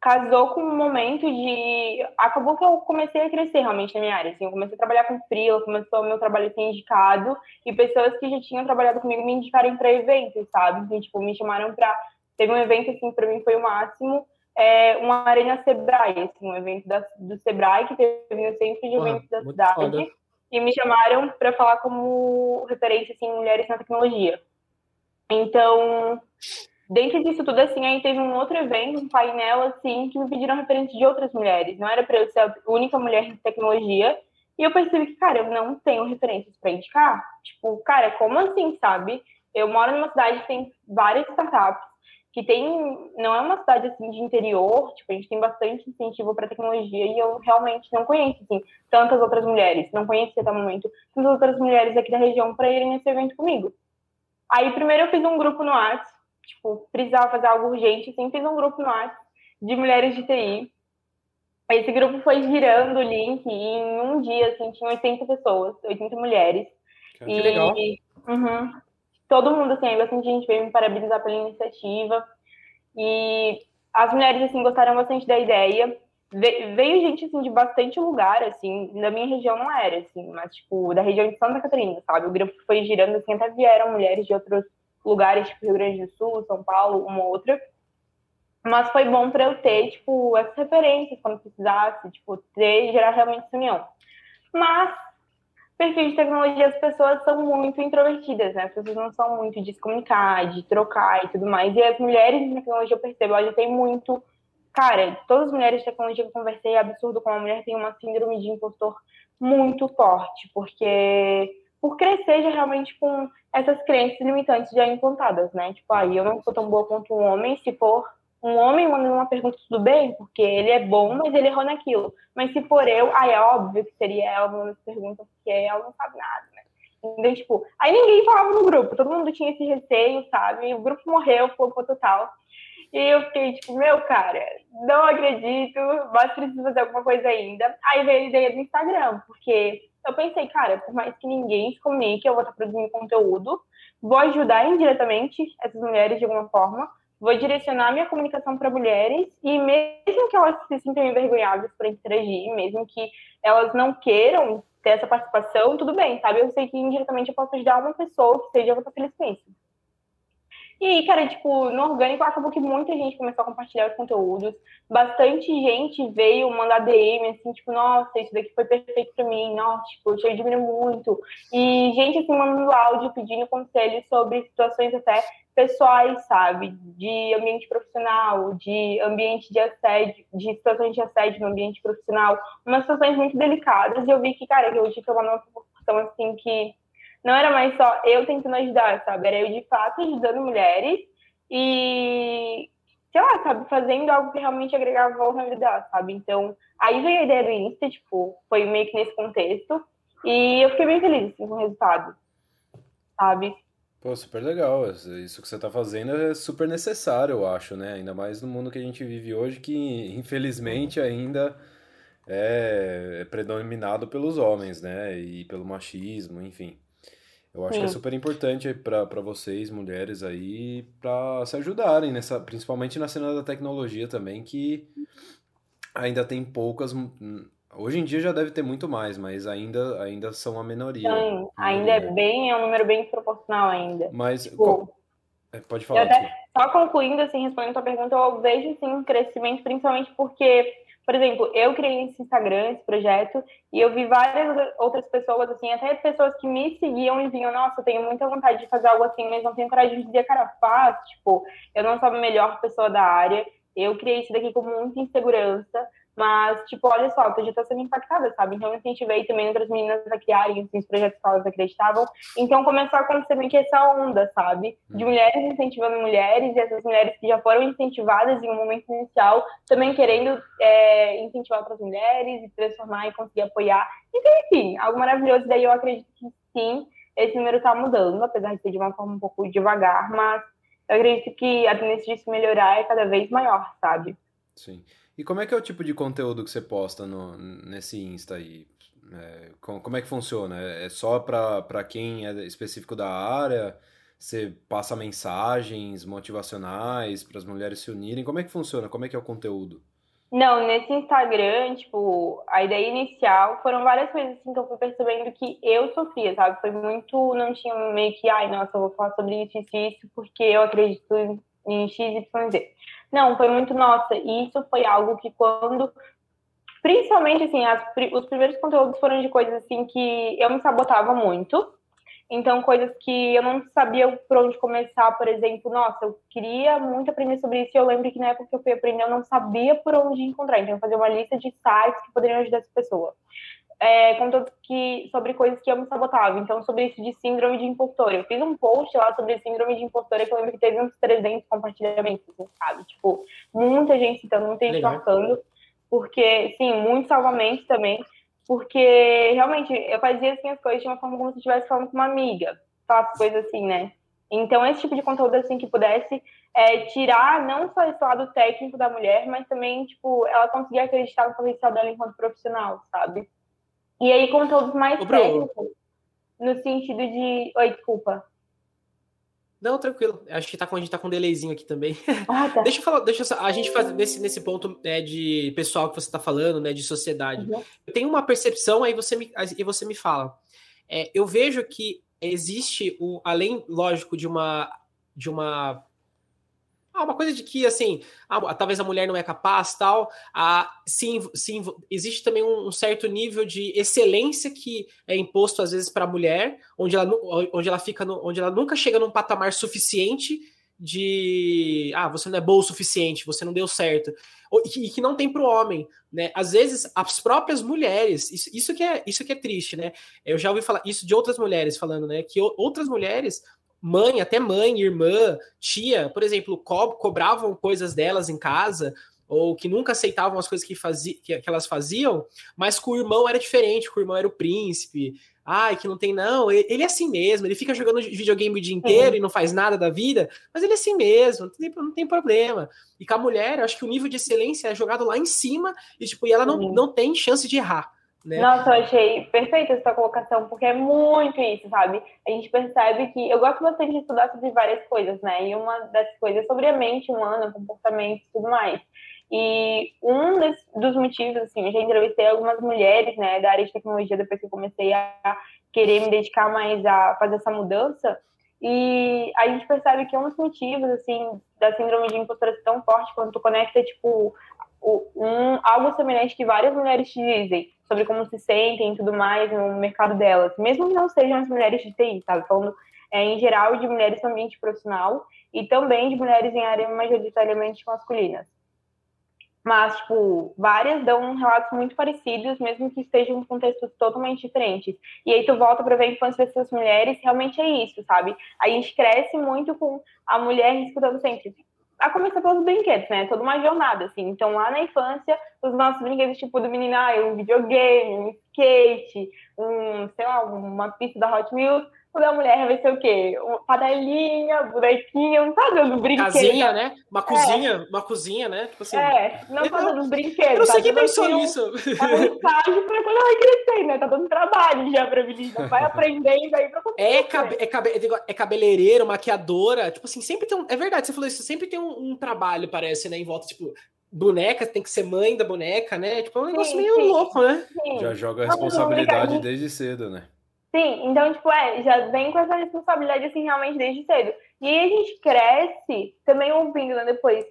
Casou com um momento de. Acabou que eu comecei a crescer realmente na minha área. Assim, eu comecei a trabalhar com freela, começou o meu trabalho a ser indicado, e pessoas que já tinham trabalhado comigo me indicaram para eventos, sabe? Então, tipo, me chamaram para. Teve um evento, assim, para mim foi o máximo, é, uma Arena Sebrae, assim, um evento da, do Sebrae, que teve no centro de eventos da cidade, foda. e me chamaram para falar como referência, assim, mulheres na tecnologia. Então, Dentro disso tudo, assim, aí teve um outro evento, um painel, assim, que me pediram referência de outras mulheres. Não era para eu ser a única mulher em tecnologia. E eu percebi que, cara, eu não tenho referências para indicar. Tipo, cara, como assim, sabe? Eu moro numa cidade que tem várias startups, que tem. Não é uma cidade, assim, de interior, tipo, a gente tem bastante incentivo para tecnologia e eu realmente não conheço, assim, tantas outras mulheres. Não conhecia até o momento tantas outras mulheres aqui da região para irem nesse evento comigo. Aí, primeiro, eu fiz um grupo no WhatsApp tipo, precisava fazer algo urgente, assim, fiz um grupo no WhatsApp de mulheres de TI. Esse grupo foi girando o link e em um dia, assim, tinha 80 pessoas, 80 mulheres. Que e, legal. Uhum, todo mundo, assim, aí bastante gente veio me parabenizar pela iniciativa. E as mulheres, assim, gostaram bastante da ideia. veio gente, assim, de bastante lugar, assim, da minha região não era, assim, mas, tipo, da região de Santa Catarina, sabe? O grupo foi girando, assim, até vieram mulheres de outros lugares, tipo Rio Grande do Sul, São Paulo, uma outra. Mas foi bom para eu ter, tipo, essas referências quando precisasse, tipo, ter, gerar realmente essa união. Mas, perfil de tecnologia, as pessoas são muito introvertidas, né? As pessoas não são muito de se comunicar, de trocar e tudo mais. E as mulheres de tecnologia, eu percebo, elas têm muito. Cara, todas as mulheres de tecnologia que eu conversei, é absurdo como a mulher tem uma síndrome de impostor muito forte, porque por crescer realmente com essas crenças limitantes já implantadas, né? Tipo, aí ah, eu não sou tão boa quanto um homem, se for um homem mandando uma pergunta, tudo bem, porque ele é bom, mas ele errou naquilo. Mas se for eu, aí é óbvio que seria ela mandando essa pergunta, porque ela não sabe nada, né? Então, tipo, aí ninguém falava no grupo, todo mundo tinha esse receio, sabe? O grupo morreu, foi total. E eu fiquei tipo, meu cara, não acredito, mas preciso fazer alguma coisa ainda. Aí veio a ideia do Instagram, porque eu pensei, cara, por mais que ninguém se comunique, eu vou estar produzindo conteúdo, vou ajudar indiretamente essas mulheres de alguma forma, vou direcionar minha comunicação para mulheres e mesmo que elas se sintam envergonhadas por interagir, mesmo que elas não queiram ter essa participação, tudo bem, sabe? Eu sei que indiretamente eu posso ajudar uma pessoa que seja outra feliz com isso. E aí, cara, tipo, no orgânico acabou que muita gente começou a compartilhar os conteúdos. Bastante gente veio mandar DM, assim, tipo, nossa, isso daqui foi perfeito pra mim, nossa, tipo, eu te admiro muito. E gente, assim, mandando áudio, pedindo conselhos sobre situações até pessoais, sabe? De ambiente profissional, de ambiente de assédio, de situações de assédio no ambiente profissional. Umas situações muito delicadas. E eu vi que, cara, que eu tive uma proporção, assim, que não era mais só eu tentando ajudar, sabe? Era eu de fato ajudando mulheres e, sei lá, sabe, fazendo algo que realmente agregava valor na vida sabe? Então, aí veio a ideia do Insta, tipo, foi meio que nesse contexto. E eu fiquei bem feliz assim, com o resultado, sabe? Pô, super legal. Isso que você está fazendo é super necessário, eu acho, né? Ainda mais no mundo que a gente vive hoje, que infelizmente ainda é, é predominado pelos homens, né? E pelo machismo, enfim. Eu acho Sim. que é super importante para vocês, mulheres aí, para se ajudarem nessa, principalmente na cena da tecnologia também, que ainda tem poucas. Hum, hoje em dia já deve ter muito mais, mas ainda, ainda são a minoria. Sim, ainda é bem, é um número bem proporcional ainda. Mas tipo, qual... é, pode falar. Até, só concluindo, assim, respondendo a tua pergunta, eu vejo sim um crescimento, principalmente porque por exemplo, eu criei esse Instagram, esse projeto, e eu vi várias outras pessoas, assim, até pessoas que me seguiam e vinham, nossa, eu tenho muita vontade de fazer algo assim, mas não tenho coragem de dizer, cara, faz, tipo, eu não sou a melhor pessoa da área, eu criei isso daqui com muita insegurança, mas, tipo, olha só, tu já tá sendo impactada, sabe? Então, eu incentivei também outras meninas a criarem assim, os projetos que elas acreditavam. Então, começou a acontecer meio que essa onda, sabe? De mulheres incentivando mulheres, e essas mulheres que já foram incentivadas em um momento inicial, também querendo é, incentivar outras mulheres e transformar e conseguir apoiar. Então, enfim, algo maravilhoso. Daí eu acredito que sim, esse número tá mudando, apesar de ser de uma forma um pouco devagar, mas eu acredito que a tendência se melhorar é cada vez maior, sabe? Sim. E como é que é o tipo de conteúdo que você posta no, nesse Insta aí? É, como é que funciona? É, só para quem é específico da área? Você passa mensagens motivacionais para as mulheres se unirem? Como é que funciona? Como é que é o conteúdo? Não, nesse Instagram, tipo, a ideia inicial foram várias coisas assim que eu fui percebendo que eu sofria, sabe? Foi muito, não tinha meio que, ai, nossa, eu vou falar sobre isso, isso, isso, porque eu acredito em, X, Y. Não, foi muito nossa. E isso foi algo que quando. Principalmente, assim, as, os primeiros conteúdos foram de coisas assim que eu me sabotava muito. Então, coisas que eu não sabia por onde começar, por exemplo, nossa, eu queria muito aprender sobre isso e eu lembro que na época que eu fui aprender eu não sabia por onde encontrar. Então, eu fazia uma lista de sites que poderiam ajudar essa pessoa é, conteúdos que, sobre coisas que eu me sabotava. Então, sobre isso de síndrome de impostor. Eu fiz um post lá sobre síndrome de impostor que eu lembro que teve uns 300 compartilhamentos, assim, sabe? Tipo, muita gente citando, muita gente marcando. Porque, sim, muitos salvamentos também. Porque, realmente, eu fazia, assim, as coisas de uma forma como se eu estivesse falando com uma amiga. Faço coisas assim, né? Então, esse tipo de conteúdo, assim, que pudesse é, tirar não só esse lado técnico da mulher, mas também, tipo, ela conseguir acreditar no potencial dela enquanto profissional, sabe? E aí, conteúdos mais Ô, técnicos, no sentido de. Oi, desculpa. Não, tranquilo. Acho que tá com, a gente tá com um delayzinho aqui também. Ah, tá. *laughs* deixa eu falar, deixa eu, a gente fazer nesse, nesse ponto né, de pessoal que você está falando, né, de sociedade. Uhum. Eu tenho uma percepção, aí você me, aí você me fala. É, eu vejo que existe, um, além, lógico, de uma, de uma ah, uma coisa de que, assim, ah, talvez a mulher não é capaz, tal. Ah, sim, sim, existe também um, certo nível de excelência que é imposto, às vezes, para a mulher, onde ela, onde, ela fica no, onde ela nunca chega num patamar suficiente de ah, você não é boa o suficiente, você não deu certo. E que não tem para o homem, né? Às vezes as próprias mulheres, isso, isso, que é isso que é triste, né? Eu já ouvi falar isso de outras mulheres falando, né? Que outras mulheres mãe, até mãe, irmã, tia, por exemplo, co cobravam coisas delas em casa, ou que nunca aceitavam as coisas que, fazia, que, que, elas faziam, mas com o irmão era diferente, com o irmão era o príncipe, ai, que não tem não, ele é assim mesmo, ele fica jogando videogame o dia inteiro e não faz nada da vida, mas ele é assim mesmo, não tem, não tem problema. E com a mulher, eu acho que o nível de excelência é jogado lá em cima e, tipo, e ela não, não tem chance de errar. Né? Nossa, eu achei perfeita essa colocação, porque é muito isso, sabe? A gente percebe que eu gosto bastante de estudar sobre várias coisas, né? E uma dessas coisas é sobre a mente humana, comportamento e tudo mais. E um dos, motivos, assim, eu já entrevistei algumas mulheres, né, da área de tecnologia depois que eu comecei a querer me dedicar mais a fazer essa mudança. E a gente percebe que um dos motivos, assim, da síndrome de impostora tão forte quando tu conecta, tipo, um, algo semelhante que várias mulheres te dizem sobre como se sentem e tudo mais no mercado delas, mesmo que não sejam as mulheres de TI, sabe? Falando é, em geral de mulheres no ambiente profissional e também de mulheres em áreas majoritariamente masculinas. Mas, tipo, várias dão relatos muito parecidos, mesmo que estejam em contextos totalmente diferentes. E aí tu volta para ver a infância dessas mulheres, realmente é isso, sabe? A gente cresce muito com a mulher escutando sempre, a começar pelos brinquedos, né? Toda uma jornada, assim. Então, lá na infância, os nossos brinquedos, tipo, do menino, ah, um videogame, um skate, um, sei lá, uma pista da Hot Wheels, o da mulher vai ser o quê? Uma panelinha, bonequinha, não tá dando brinquedo. Casinha, né? Uma cozinha, é. uma cozinha, né? Tipo assim. É, não tá dando brinquedo. Eu não sei tá quem pensou nisso. É um estágio pra quando vai crescer, né? Tá dando trabalho já pra menina. Vai aprendendo aí pra é, cabe, é, cabe, é cabeleireiro, maquiadora. Tipo assim, sempre tem um. É verdade, você falou isso, sempre tem um, um trabalho, parece, né? Em volta, tipo, boneca, tem que ser mãe da boneca, né? Tipo, é um negócio sim, meio sim, louco, né? Sim. Já joga a responsabilidade desde cedo, né? Sim, então, tipo, é, já vem com essa responsabilidade, assim, realmente desde cedo. E aí a gente cresce também ouvindo, né, depois.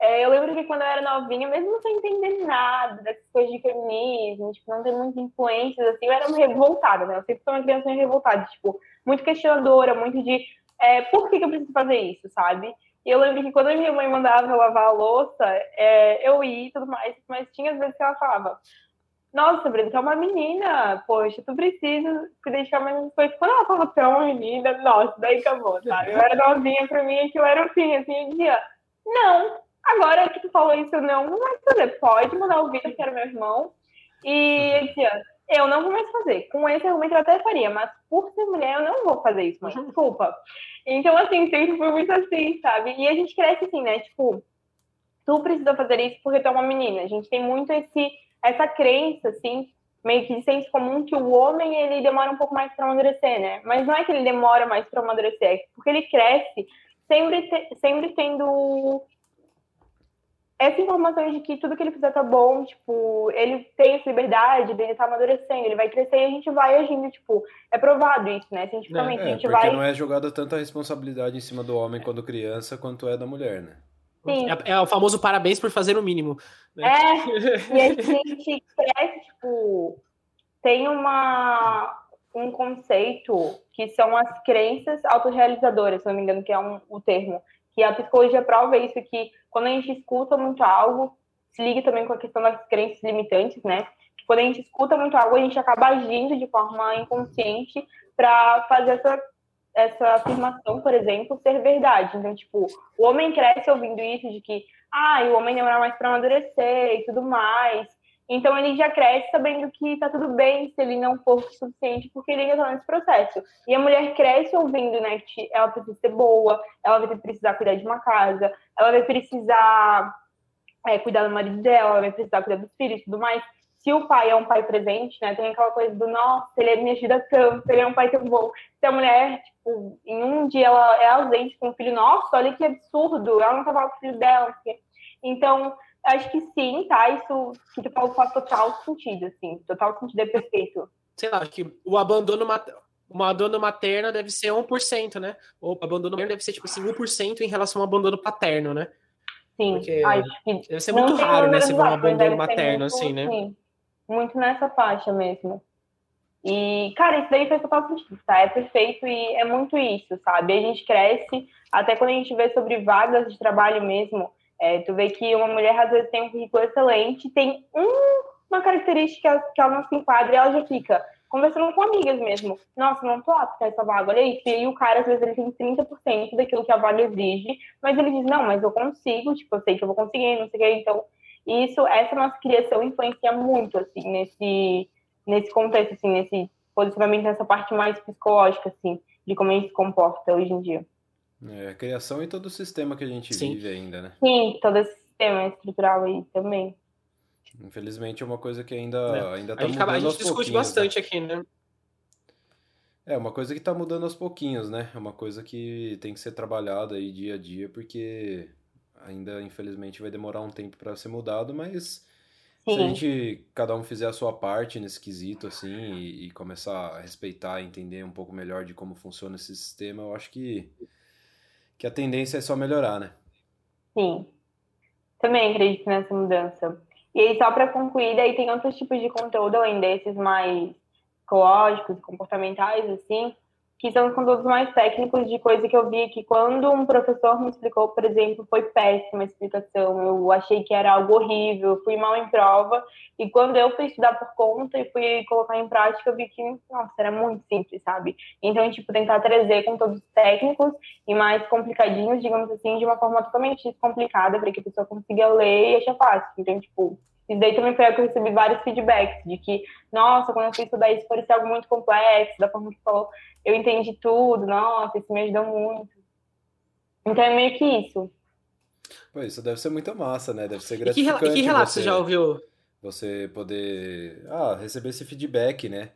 É, eu lembro que quando eu era novinha, mesmo sem entender nada dessas coisas de feminismo, tipo, não ter muitas influências, assim, eu era revoltada, né? Eu sempre fui uma criança meio revoltada, tipo, muito questionadora, muito de é, por que, que eu preciso fazer isso, sabe? E eu lembro que quando a minha mãe mandava eu lavar a louça, é, eu ia e tudo mais, mas tinha as vezes que ela falava, nossa, Breno, tu é uma menina, poxa, tu precisa se deixar mais coisas. Quando ela falou que é uma menina, nossa, daí acabou, sabe? Eu era novinha pra mim, aquilo era assim, assim, eu dizia, não, agora que tu falou isso, não, não vai fazer, pode mandar o Vitor, que era meu irmão, e eu dizia, eu não vou mais fazer. Com esse argumento eu até faria, mas por ser mulher eu não vou fazer isso, mãe, uhum. desculpa. Então, assim, sempre foi muito assim, sabe? E a gente cresce assim, né? Tipo, tu precisa fazer isso porque tu é uma menina. A gente tem muito esse essa crença, assim, meio que de senso comum que o homem ele demora um pouco mais para amadurecer, né? Mas não é que ele demora mais para amadurecer, é porque ele cresce sempre, te, sempre tendo essa informação de que tudo que ele fizer tá bom, tipo, ele tem essa liberdade, ele tá amadurecendo, ele vai crescer e a gente vai agindo, tipo, é provado isso, né? Cientificamente, é, é, a gente porque vai... não é jogada tanta responsabilidade em cima do homem quando criança quanto é da mulher, né? Sim. É, é, o famoso parabéns por fazer o mínimo. Né? É, *laughs* e a gente cresce, tipo, tem uma, um conceito que são as crenças autorrealizadoras, se não me engano, que é um, o termo. Que a psicologia prova isso, que quando a gente escuta muito algo, se liga também com a questão das crenças limitantes, né? Que quando a gente escuta muito algo, a gente acaba agindo de forma inconsciente para fazer essa essa afirmação, por exemplo, ser verdade. Então, tipo, o homem cresce ouvindo isso de que, ah, o homem demora mais para amadurecer e tudo mais. Então, ele já cresce sabendo que tá tudo bem se ele não for o suficiente, porque ele ainda tá nesse processo. E a mulher cresce ouvindo, né, que ela precisa ser boa, ela vai precisar cuidar de uma casa, ela vai precisar é, cuidar do marido dela, ela vai precisar cuidar dos filhos e tudo mais se o pai é um pai presente, né, tem aquela coisa do, nossa, ele me ajuda tanto, ele é um pai tão bom. Se a mulher, tipo, em um dia ela é ausente com o filho, nossa, olha que absurdo, ela não tá com o filho dela. Então, acho que sim, tá? Isso que tu falou faz total sentido, assim, total sentido é perfeito. Sei lá, acho que o abandono materno o abandono materno deve ser 1%, né? Ou o abandono materno deve ser, tipo assim, 1% em relação ao abandono paterno, né? Sim, Porque acho que deve ser muito raro, né? Se for um abandono materno, assim, né? Sim muito nessa faixa mesmo. E, cara, isso daí faz total sentido, tá? É perfeito e é muito isso, sabe? A gente cresce, até quando a gente vê sobre vagas de trabalho mesmo, é, tu vê que uma mulher às vezes tem um currículo excelente, tem um, uma característica que ela não se enquadra e ela já fica conversando com amigas mesmo. Nossa, não tô apta a essa vaga, olha isso. E aí o cara, às vezes, ele tem 30% daquilo que a vaga exige, mas ele diz, não, mas eu consigo, tipo, eu sei que eu vou conseguir, não sei o que, então isso, essa nossa criação influencia muito, assim, nesse, nesse contexto, assim, nesse posicionamento nessa parte mais psicológica, assim, de como a gente se comporta hoje em dia. É, a criação e todo o sistema que a gente Sim. vive ainda, né? Sim, todo esse sistema estrutural aí também. Infelizmente é uma coisa que ainda é. ainda tá a gente, mudando a gente discute né? bastante né? aqui, né? É uma coisa que está mudando aos pouquinhos, né? É uma coisa que tem que ser trabalhada aí dia a dia, porque ainda infelizmente vai demorar um tempo para ser mudado, mas Sim. se a gente cada um fizer a sua parte nesse quesito assim e, e, começar a respeitar, entender um pouco melhor de como funciona esse sistema, eu acho que que a tendência é só melhorar, né? Sim. Também acredito nessa mudança. E aí, só para concluir, daí tem outros tipos de conteúdo além desses mais psicológicos, compormentais, assim, que são os conteúdos mais técnicos de coisa que eu vi que quando um professor me explicou, por exemplo, foi péssima a explicação, eu achei que era algo horrível, fui mal em prova, e quando eu fui estudar por conta e fui colocar em prática, eu vi que, nossa, era muito simples, sabe? Então, tipo, tentar trazer conteúdos técnicos e mais complicadinhos, digamos assim, de uma forma totalmente descomplicada, para que a pessoa consiga ler e achar fácil. Então, tipo, e daí também foi que eu recebi vários feedbacks de que, nossa, quando eu fui estudar isso parecia algo muito complexo, da forma que falou, eu entendi tudo, nossa, isso me ajudou muito. Então é meio que isso. Pô, isso deve ser muito massa, né? Deve ser gratificante. E que, que relato você, você já ouviu? Você poder ah, receber esse feedback, né?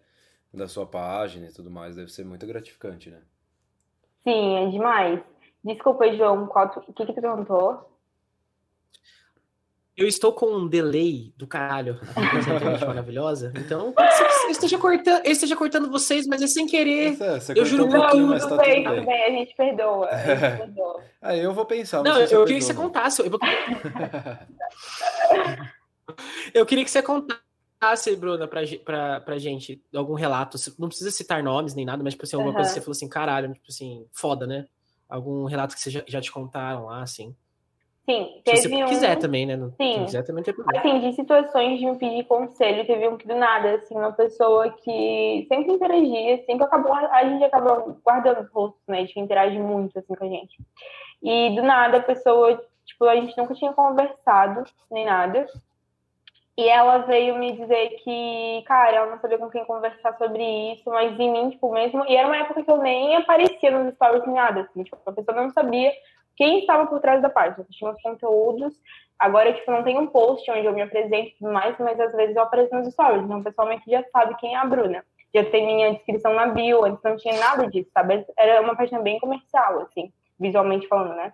Da sua página e tudo mais, deve ser muito gratificante, né? Sim, é demais. Desculpa, João, qual tu... o que, que tu perguntou? Eu estou com um delay do caralho, a maravilhosa. Então, eu esteja, cortando, eu esteja cortando vocês, mas é sem querer. eu juro um pouquinho, mas tá tudo bem, tudo bem, a gente perdoa. A gente *laughs* perdoa. Aí eu vou pensar. Não, eu, eu queria que você contasse. Eu, vou... eu queria que você contasse, Bruna, pra, pra, pra gente algum relato. Não precisa citar nomes nem nada, mas tipo assim, alguma uhum. coisa que você falou assim, caralho, tipo assim, foda, né? Algum relato que vocês já, já te contaram lá, assim. Sim, teve Se você um... quiser também, né? Não, Sim. quiser também tem problema. Assim, de situações de me pedir conselho, teve um que do nada, assim, uma pessoa que sempre interagia, assim, que acabou, a gente acabou guardando os rostos, né? De que interage muito, assim, com a gente. E do nada a pessoa, tipo, a gente nunca tinha conversado, nem nada. E ela veio me dizer que, cara, ela não sabia com quem conversar sobre isso, mas em mim, tipo, mesmo. E era uma época que eu nem aparecia nos stories nem nada, assim, tipo, a pessoa não sabia quem estava por trás da página. Tinha os conteúdos. Agora, tipo, não tem um post onde eu me apresento mais, mas às vezes eu apareço nos stories. Então, pessoalmente já sabe quem é a Bruna. Já tem minha descrição na bio, antes não tinha nada disso, sabe? Era uma página bem comercial, assim, visualmente falando, né?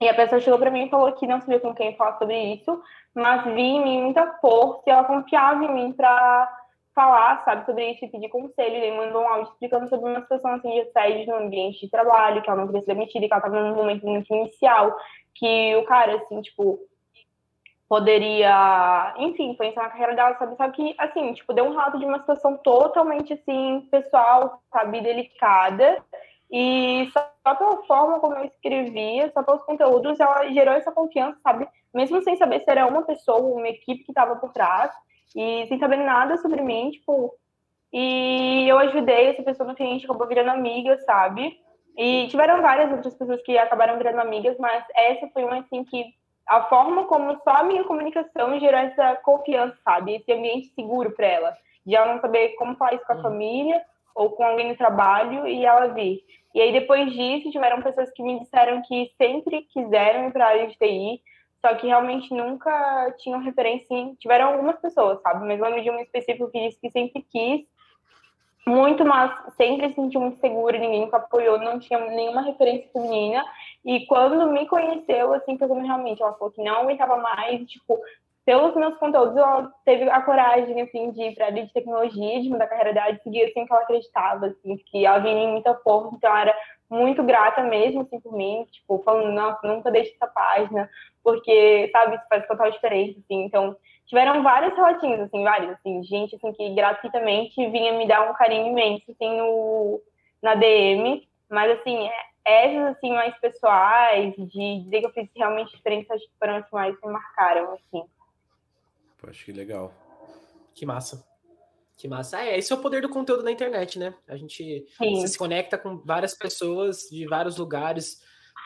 E a pessoa chegou para mim e falou que não sabia com quem falar sobre isso, mas vi em mim muita força e ela confiava em mim para falar, sabe, sobre isso e pedir conselho. Ele mandou um áudio explicando sobre uma situação assim de assédio no ambiente de trabalho, que ela não queria ser demitida, que ela estava num momento muito inicial, que o cara, assim, tipo, poderia, enfim, pensar na carreira dela, sabe? Só que, assim, tipo, deu um rato de uma situação totalmente, assim, pessoal, sabe, delicada. E só pela forma como eu escrevia, só pelos conteúdos, ela gerou essa confiança, sabe? Mesmo sem saber se era uma pessoa, uma equipe que estava por trás, e sem saber nada sobre mim, tipo. E eu ajudei essa pessoa no a gente acabou virando amiga, sabe? E tiveram várias outras pessoas que acabaram virando amigas, mas essa foi uma assim que a forma como só a minha comunicação gerou essa confiança, sabe? Esse ambiente seguro para ela. De ela não saber como falar isso com a hum. família ou com alguém no trabalho e ela vir. E aí, depois disso, tiveram pessoas que me disseram que sempre quiseram ir para a área de TI, só que realmente nunca tinham referência. Tiveram algumas pessoas, sabe? Mas lembro de um específico que disse que sempre quis muito, mas sempre se sentiu muito segura, ninguém nunca apoiou, não tinha nenhuma referência feminina. E quando me conheceu, assim, como realmente ela falou que não aguentava mais, tipo, pelos meus conteúdos, ela teve a coragem, assim, de ir para a área de tecnologia, de mudar a carreira dela, de seguir, assim, que ela acreditava, assim, que ela vinha em muita força, então era muito grata mesmo, assim, por mim, tipo, falando, nossa, nunca deixe essa página, porque, sabe, isso faz total diferença, assim. Então, tiveram vários relatinhos, assim, vários, assim, gente, assim, que gratuitamente vinha me dar um carinho imenso, assim, no, na DM, mas, assim, é, essas, assim, mais pessoais, de dizer que eu fiz realmente diferença, acho que foram as que mais me marcaram, assim. Poxa, que legal. Que massa. Que massa. É, esse é o poder do conteúdo na internet, né? A gente se conecta com várias pessoas de vários lugares,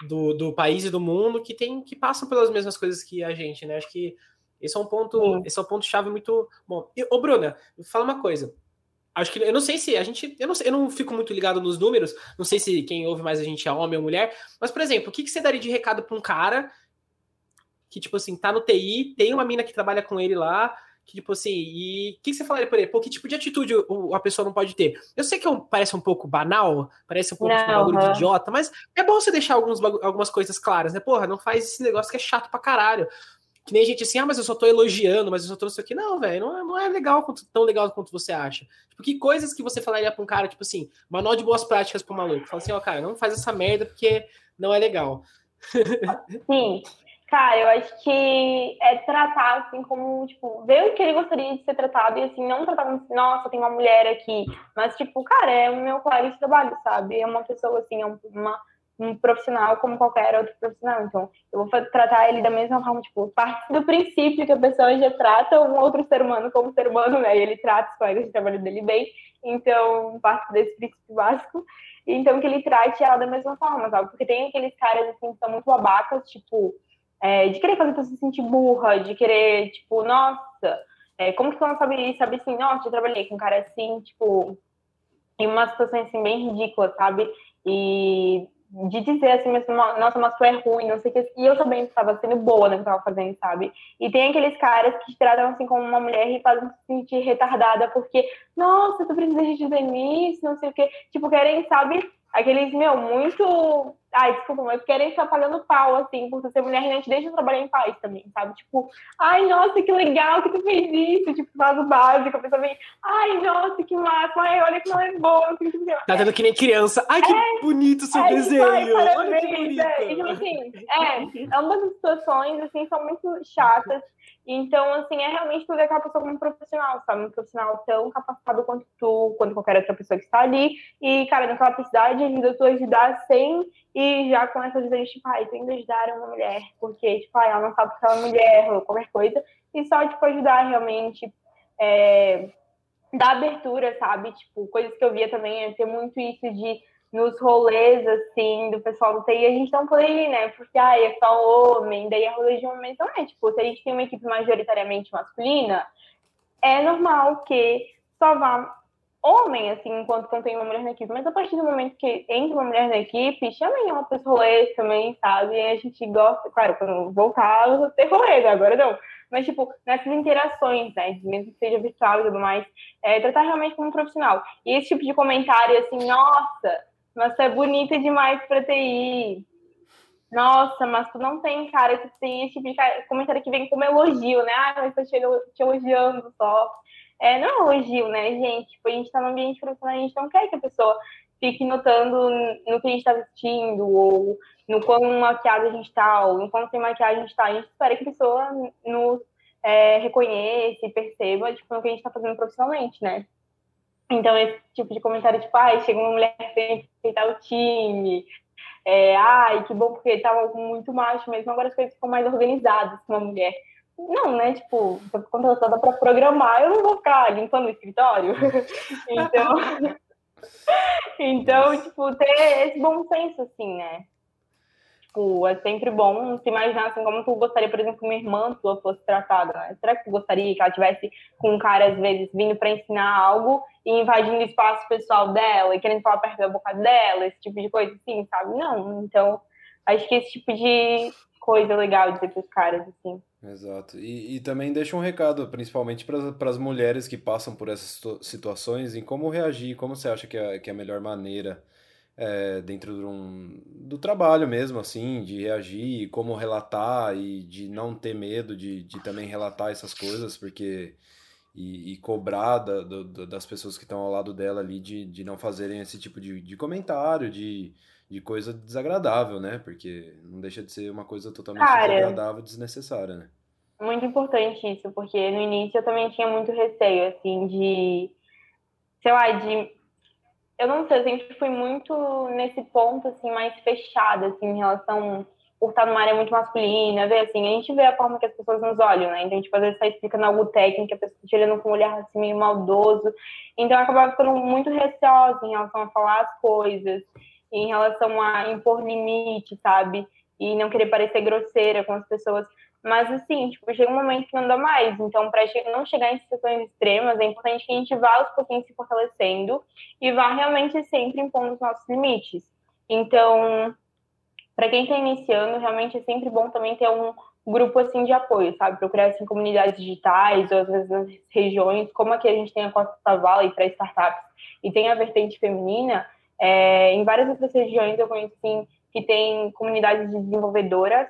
do, do país e do mundo que tem que passam pelas mesmas coisas que a gente, né? Acho que esse é um ponto, Sim. esse é um ponto chave muito bom. E, ô, Bruna, fala uma coisa. Acho que eu não sei se a gente. Eu não, sei, eu não fico muito ligado nos números, não sei se quem ouve mais a gente é homem ou mulher, mas, por exemplo, o que, que você daria de recado para um cara que, tipo assim, tá no TI, tem uma mina que trabalha com ele lá, que, tipo assim, e o que, você falaria para ele? Pô, que tipo de atitude a pessoa não pode ter? Eu sei que é um, parece um pouco banal, parece um pouco não, tipo, um bagulho de idiota, mas é bom você deixar alguns, algumas coisas claras, né? Porra, não faz esse negócio que é chato pra caralho. Que nem gente assim, ah, mas eu só tô elogiando, mas eu só tô isso aqui. Não, velho, não é, não é legal quanto, tão legal quanto você acha. Tipo, que coisas que você falaria pra um cara, tipo assim, manual de boas práticas pro maluco? Fala assim, ó, oh, cara, não faz essa merda porque não é legal. Sim. Cara, eu acho que é tratar assim como, tipo, ver o que ele gostaria de ser tratado e assim, não tratar como assim, nossa, tem uma mulher aqui. Mas, tipo, cara, é o meu colega de trabalho, sabe? É uma pessoa assim, é uma um profissional como qualquer outro profissional. Então, eu vou tratar ele da mesma forma, tipo, parte do princípio que a pessoa já trata um outro ser humano como ser humano, né? E ele trata os colegas de trabalho dele bem. Então, parte desse princípio básico. Então, que ele trate ela da mesma forma, sabe? Porque tem aqueles caras, assim, que são muito babacas, tipo, é, de querer fazer a pessoa se sentir burra, de querer, tipo, nossa, é, como que não sabe, sabe assim, nossa, eu trabalhei com um cara assim, tipo, em uma situação assim bem ridícula, sabe? E de dizer assim, nossa, mas tu é ruim, não sei o que. E eu também estava sendo boa no que eu tava fazendo, sabe? E tem aqueles caras que te tratam assim como uma mulher e fazem se sentir retardada porque, nossa, tu precisa de dizer isso, não sei o que. Tipo, querem, sabe? Aqueles, meu, muito. Ai, desculpa, mas querem estar pagando pau, assim, por ser mulher e não te deixa trabalhar em paz também, sabe? Tipo, ai, nossa, que legal que tu fez isso, tipo, faz o básico, a pessoa vem, ai, nossa, que massa, ai, olha que não é bom. Tá dando que nem criança, ai, que é, bonito seu é, desenho, ai, olha que bonito. É, tipo assim, é, ambas as situações, assim, são muito chatas, então, assim, é realmente tu ver aquela pessoa como um profissional, sabe? Um profissional tão capacitado quanto tu, quanto qualquer outra pessoa que está ali. E, cara, naquela capacidade ajuda tu a ajudar sem e já com essa visão de, tipo, ai, tem que ajudar uma mulher, porque, tipo, ai, ela não sabe que ela é mulher ou qualquer coisa. E só, tipo, ajudar realmente, é, dar abertura, sabe? Tipo, coisas que eu via também é ter muito isso de nos rolês, assim, do pessoal do TI, a gente não pode ir, né? Porque, ah, é só homem, daí a rolê de homem é. Tipo, se a gente tem uma equipe majoritariamente masculina, é normal que só vá homem, assim, enquanto não tem uma mulher na equipe. Mas a partir do momento que entra uma mulher na equipe, chamem uma pessoa rolê também, sabe? E a gente gosta, claro, quando voltar, ter rolê, agora não. Mas, tipo, nessas interações, né? Mesmo que seja virtual e tudo mais, é, tratar realmente como um profissional. E esse tipo de comentário, assim, nossa, mas tu é bonita demais pra TI. Nossa, mas tu não tem cara, tu tem esse tipo de comentário que vem como elogio, né? Ah, mas te, te elogiando só. É, não é elogio, né, gente? Tipo, a gente tá no ambiente profissional, a gente não quer que a pessoa fique notando no que a gente tá vestindo, ou no quão maquiada a gente tá, ou no quão sem maquiagem a gente tá. A gente espera que a pessoa nos é, reconheça e perceba, tipo, no que a gente tá fazendo profissionalmente, né? Então, esse tipo de comentário, tipo, ai, chega uma mulher sem respeitar o time, é, ai, que bom, porque tava muito macho mesmo, agora as coisas ficam mais organizadas com uma mulher. Não, né? Tipo, tô contratada para programar, eu não vou ficar limpando o escritório. *laughs* então, *laughs* então, tipo, ter esse bom senso, assim, né? Tipo, é sempre bom se imaginar assim, como tu gostaria, por exemplo, que uma irmã tua fosse tratada, né? Será que tu gostaria que ela tivesse com um cara, às vezes, vindo para ensinar algo e invadindo o espaço pessoal dela e querendo falar perto da boca dela, esse tipo de coisa assim, sabe? Não. Então, acho que esse tipo de coisa legal de dizer pros caras, assim. Exato. E, e também deixa um recado, principalmente para as mulheres que passam por essas situações, em como reagir, como você acha que é, que é a melhor maneira é, dentro do, um, do trabalho mesmo, assim, de reagir, como relatar e de não ter medo de, de também relatar essas coisas, porque. E, e cobrar da, do, das pessoas que estão ao lado dela ali de, de não fazerem esse tipo de, de comentário, de, de coisa desagradável, né? Porque não deixa de ser uma coisa totalmente Cara, desagradável e desnecessária, né? Muito importante isso, porque no início eu também tinha muito receio, assim, de, sei lá, de eu não sei, eu sempre fui muito nesse ponto, assim, mais fechada, assim, em relação por estar numa área muito masculina, ver, assim, a gente vê a forma que as pessoas nos olham, né? Então, a gente, às vezes, está explicando algo técnico, a pessoa está olhando com um olhar, assim, meio maldoso. Então, eu acabava ficando muito receosa em relação a falar as coisas, em relação a impor limite, sabe? E não querer parecer grosseira com as pessoas. Mas, assim, tipo, chega um momento que não dá mais. Então, para não chegar em situações extremas, é importante que a gente vá aos pouquinhos se fortalecendo e vá realmente sempre impondo os nossos limites. Então, para quem está iniciando, realmente é sempre bom também ter um grupo assim de apoio, sabe? Procurar assim comunidades digitais ou às vezes nas regiões, como aqui a gente tem a Costa Valley para startups e tem a vertente feminina, é, em várias outras regiões eu conheço que tem comunidades de desenvolvedoras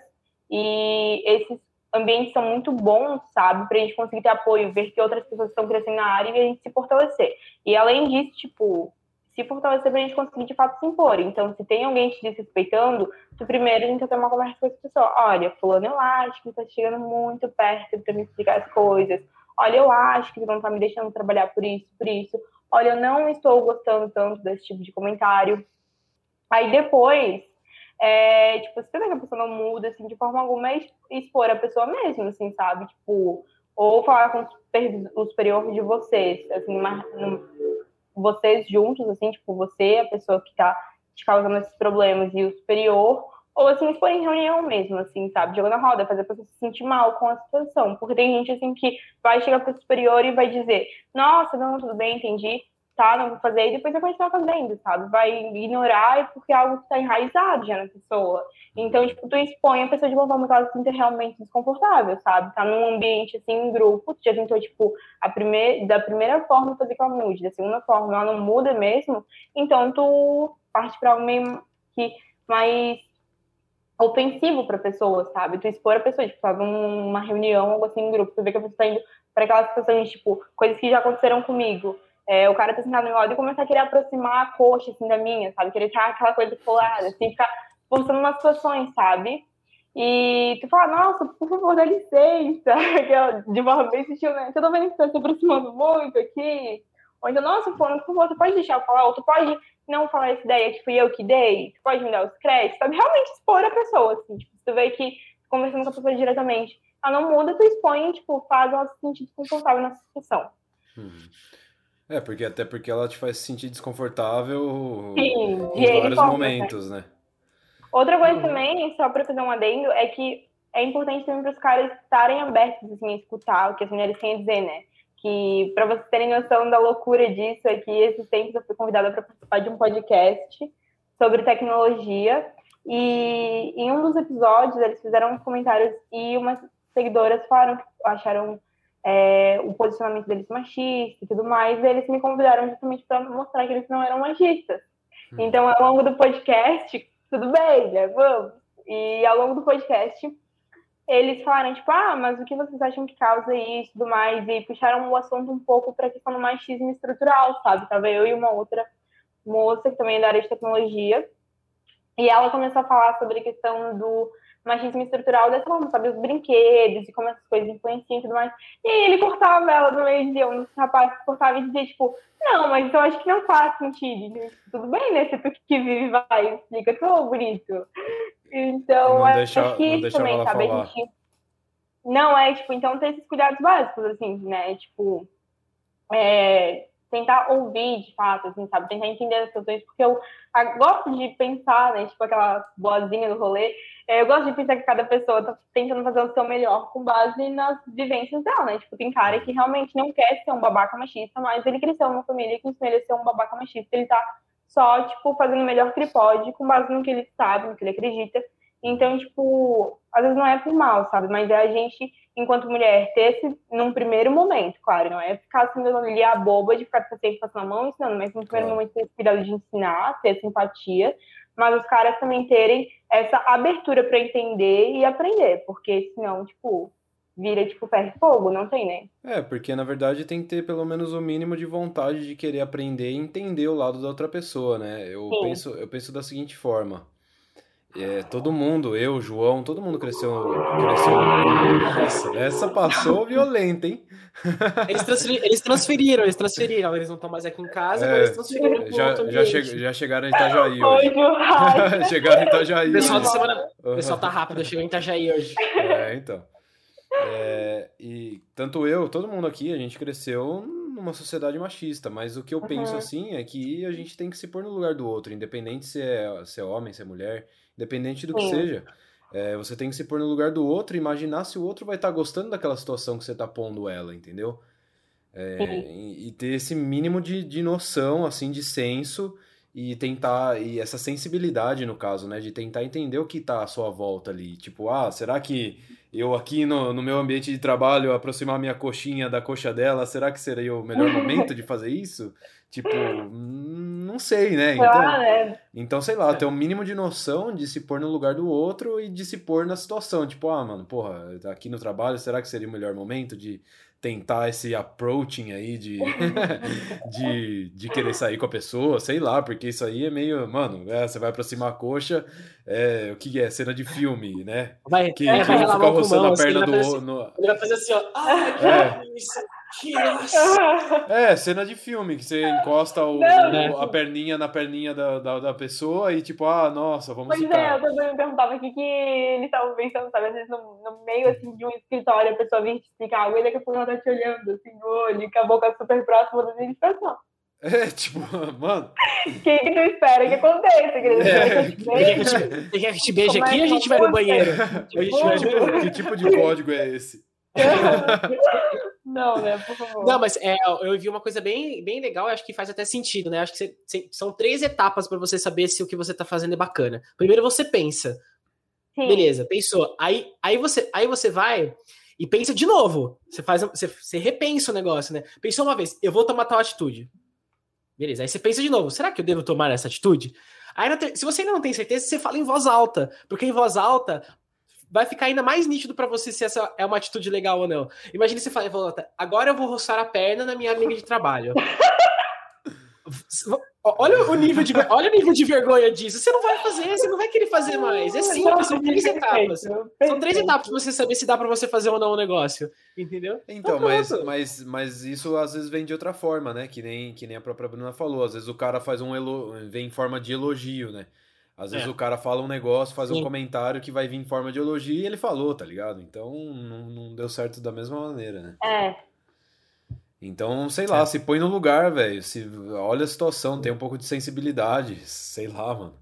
e esses ambientes são muito bons, sabe, para a gente conseguir ter apoio, ver que outras pessoas estão crescendo na área e a gente se fortalecer. E além disso, tipo, se fortalecer para a gente conseguir de fato se impor. Então, se tem alguém te desrespeitando, tu primeiro a gente ter uma conversa com essa pessoa. Olha, fulano, eu acho que tá chegando muito perto para me explicar as coisas. Olha, eu acho que tu não tá me deixando trabalhar por isso, por isso. Olha, eu não estou gostando tanto desse tipo de comentário. Aí depois, é, tipo, se que a pessoa não muda, assim, de forma alguma, é expor a pessoa mesmo, assim, sabe? Tipo, ou falar com o superior de vocês, assim, mas, vocês juntos, assim, tipo, você, a pessoa que tá te causando esses problemas e o superior, ou assim, expor em reunião mesmo, assim, sabe? Jogando a roda, fazer a pessoa se sentir mal com a situação. Porque tem gente, assim, que vai chegar pro superior e vai dizer, nossa, não, tudo bem, entendi tá, não vou fazer, e depois vai continuar fazendo, sabe? Vai ignorar porque é algo que está enraizado já na pessoa. Então, tipo, tu expõe a pessoa de uma forma que ela se sinta realmente desconfortável, sabe? Tá num ambiente, assim, em grupo, tu já tentou, tipo, a primeira, da primeira forma fazer que ela mude, da segunda forma ela não muda mesmo, então tu parte para algo meio que mais ofensivo para a pessoa, sabe? Tu expor a pessoa, tipo, tá numa reunião, algo assim, em grupo, tu vê que a pessoa tá indo para aquelas situações, tipo, coisas que já aconteceram comigo é, o cara tá sentado no lado e começa a querer aproximar a coxa, assim, da minha, sabe? Querer tirar aquela coisa colada, assim, ficar forçando umas situações, sabe? E tu fala, nossa, por favor, dá licença, *laughs* de forma bem sutil, né? Eu tô vendo que tá se aproximando muito aqui. Ou então, nossa, por favor, você pode deixar eu falar, ou tu pode não falar essa ideia que fui eu que dei, pode me dar os créditos, sabe? Realmente expor a pessoa, assim, tipo, se tu vê que conversando com a pessoa diretamente, ela não muda, tu expõe, tipo, faz ela se sentir desconfortável nessa situação. Hum. É, porque até porque ela te faz se sentir desconfortável Sim, em vários momentos, né? Outra coisa também, só para fazer um adendo, é que é importante também para os caras estarem abertos assim, a escutar o que as mulheres têm a dizer, né? Que, para vocês terem noção da loucura disso, é que esses tempos eu fui convidada para participar de um podcast sobre tecnologia. E em um dos episódios eles fizeram comentários e umas seguidoras falaram que acharam é, o posicionamento deles machista e tudo mais, e eles me convidaram justamente para mostrar que eles não eram machistas. Hum. Então, ao longo do podcast, tudo bem, né? Vamos. E ao longo do podcast, eles falaram, tipo, ah, mas o que vocês acham que causa isso e tudo mais? E puxaram o assunto um pouco para questão do machismo estrutural, sabe? Tava eu e uma outra moça, que também é da área de tecnologia, e ela começou a falar sobre a questão do machismo estrutural dessa forma, sabe? Os brinquedos e como essas coisas influenciam e tudo mais. E aí ele cortava ela no meio de um rapaz que cortava e dizia, tipo, não, mas eu acho que não faz sentido. Tudo bem, né? Se tu que vive vai, explica tu, é bonito. Então, não deixa, acho que isso também, sabe? Falar. A gente... Não, é, tipo, então tem esses cuidados básicos, assim, né? Tipo, é, tentar ouvir de fato, assim, sabe? Tentar entender as situações, porque eu gosto de pensar, né? Tipo aquela boazinha do rolê. É, eu gosto de pensar que cada pessoa tá tentando fazer o seu melhor com base nas vivências dela, né? Tipo, tem cara que realmente não quer ser um babaca machista, mas ele cresceu numa família que ensinou ele a ser um babaca machista. Ele tá só, tipo, fazendo o melhor que ele pode com base no que ele sabe, no que ele acredita. Então, tipo, às vezes não é por mal, sabe? Mas é a gente, enquanto mulher, ter esse num primeiro momento, claro, não é ficar sendo ali a boba de ficar sempre passando a mão ensinando, mas no primeiro momento ter esse cuidado de ensinar, ter simpatia, mas os caras também terem essa abertura para entender e aprender, porque senão, tipo, vira tipo ferro e fogo, não tem, né? É, porque na verdade tem que ter pelo menos o mínimo de vontade de querer aprender e entender o lado da outra pessoa, né? Eu penso, eu penso da seguinte forma. É, todo mundo, eu, João, todo mundo cresceu. cresceu Nossa, essa passou *laughs* violenta, hein? Eles, transferiram, eles transferiram, eles transferiram. Eles não estão mais aqui em casa, é, eles transferiram já, já, che, já chegaram em Itajaí hoje. *laughs* chegaram em Itajaí. O pessoal, semana, o pessoal tá rápido, chegou em Itajaí hoje. É, então. É, e tanto eu, todo mundo aqui, a gente cresceu numa sociedade machista, mas o que eu uhum. penso assim é que a gente tem que se pôr no lugar do outro, independente se é, se é homem, se é mulher. Independente do que Sim. seja. É, você tem que se pôr no lugar do outro, imaginar se o outro vai estar tá gostando daquela situação que você está pondo ela, entendeu? É, e, e, ter esse mínimo de, de noção, assim, de senso e tentar, e essa sensibilidade no caso, né, de tentar entender o que está à sua volta ali. Tipo, ah, será que eu aqui no, no meu ambiente de trabalho aproximar minha coxinha da coxa dela, será que seria o melhor *laughs* momento de fazer isso? Tipo, não sei, né? Então, ah, né? então, sei lá, ter um mínimo de noção de se pôr no lugar do outro e de se pôr na situação. Tipo, ah, mano, porra, aqui no trabalho, será que seria o melhor momento de tentar esse approaching aí de, *laughs* de, de querer sair com a pessoa, sei lá, porque isso aí é meio, mano, é, você vai aproximar a coxa, é, o que é? Cena de filme, né? Vai, que, é, que vai ficar roçando a assim, perna do... Assim, no... Ele vai fazer assim, ó, ah, que é. isso. *laughs* É, cena de filme, que você encosta o, o, a perninha na perninha da, da, da, pessoa e tipo, ah, nossa, vamos Pois ficar. é, eu também me perguntava o que, que eles estavam pensando, sabe? Às vezes no, no, meio assim, de um escritório, a pessoa vir te explicar algo e daqui a pouco ela tá te olhando assim no olho, e com a boca super próxima da minha expressão. *laughs* É, tipo, mano. *laughs* O que, que tu espera que aconteça? É. Você quer que te beije aqui ou a gente vai no banheiro? Tipo, que tipo de código é esse? Não, né? Por favor. Não, mas é, eu vi uma coisa bem, bem legal, acho que faz até sentido, né? Acho que você, são três etapas para você saber se o que você tá fazendo é bacana. Primeiro você pensa. Sim. Beleza, pensou. Aí, aí, você, aí você vai e pensa de novo. Você faz, você, você repensa o negócio, né? Pensou uma vez, eu vou tomar tal atitude. Beleza, aí você pensa de novo, será que eu devo tomar essa atitude? Aí, se você ainda não tem certeza, você fala em voz alta, porque em voz alta vai ficar ainda mais nítido para você se essa é uma atitude legal ou não. Imagine você fala, agora eu vou roçar a perna na minha amiga de trabalho. *laughs* Olha o nível de olha o nível de vergonha disso. Você não vai fazer, você não vai querer fazer mais. É simples, são três etapas. São três etapas para você saber se dá para você fazer ou não o negócio, entendeu? Então, então mas, mas, mas isso às vezes vem de outra forma, né? Que nem que nem a própria Bruna falou. Às vezes o cara faz um elo... vem em forma de elogio, né? Às vezes é. o cara fala um negócio, faz Sim. um comentário que vai vir em forma de elogio e ele falou, tá ligado? Então não, não deu certo da mesma maneira, né? É. Então, sei lá, é. se põe no lugar, velho. Se olha a situação, tem um pouco de sensibilidade, sei lá, mano.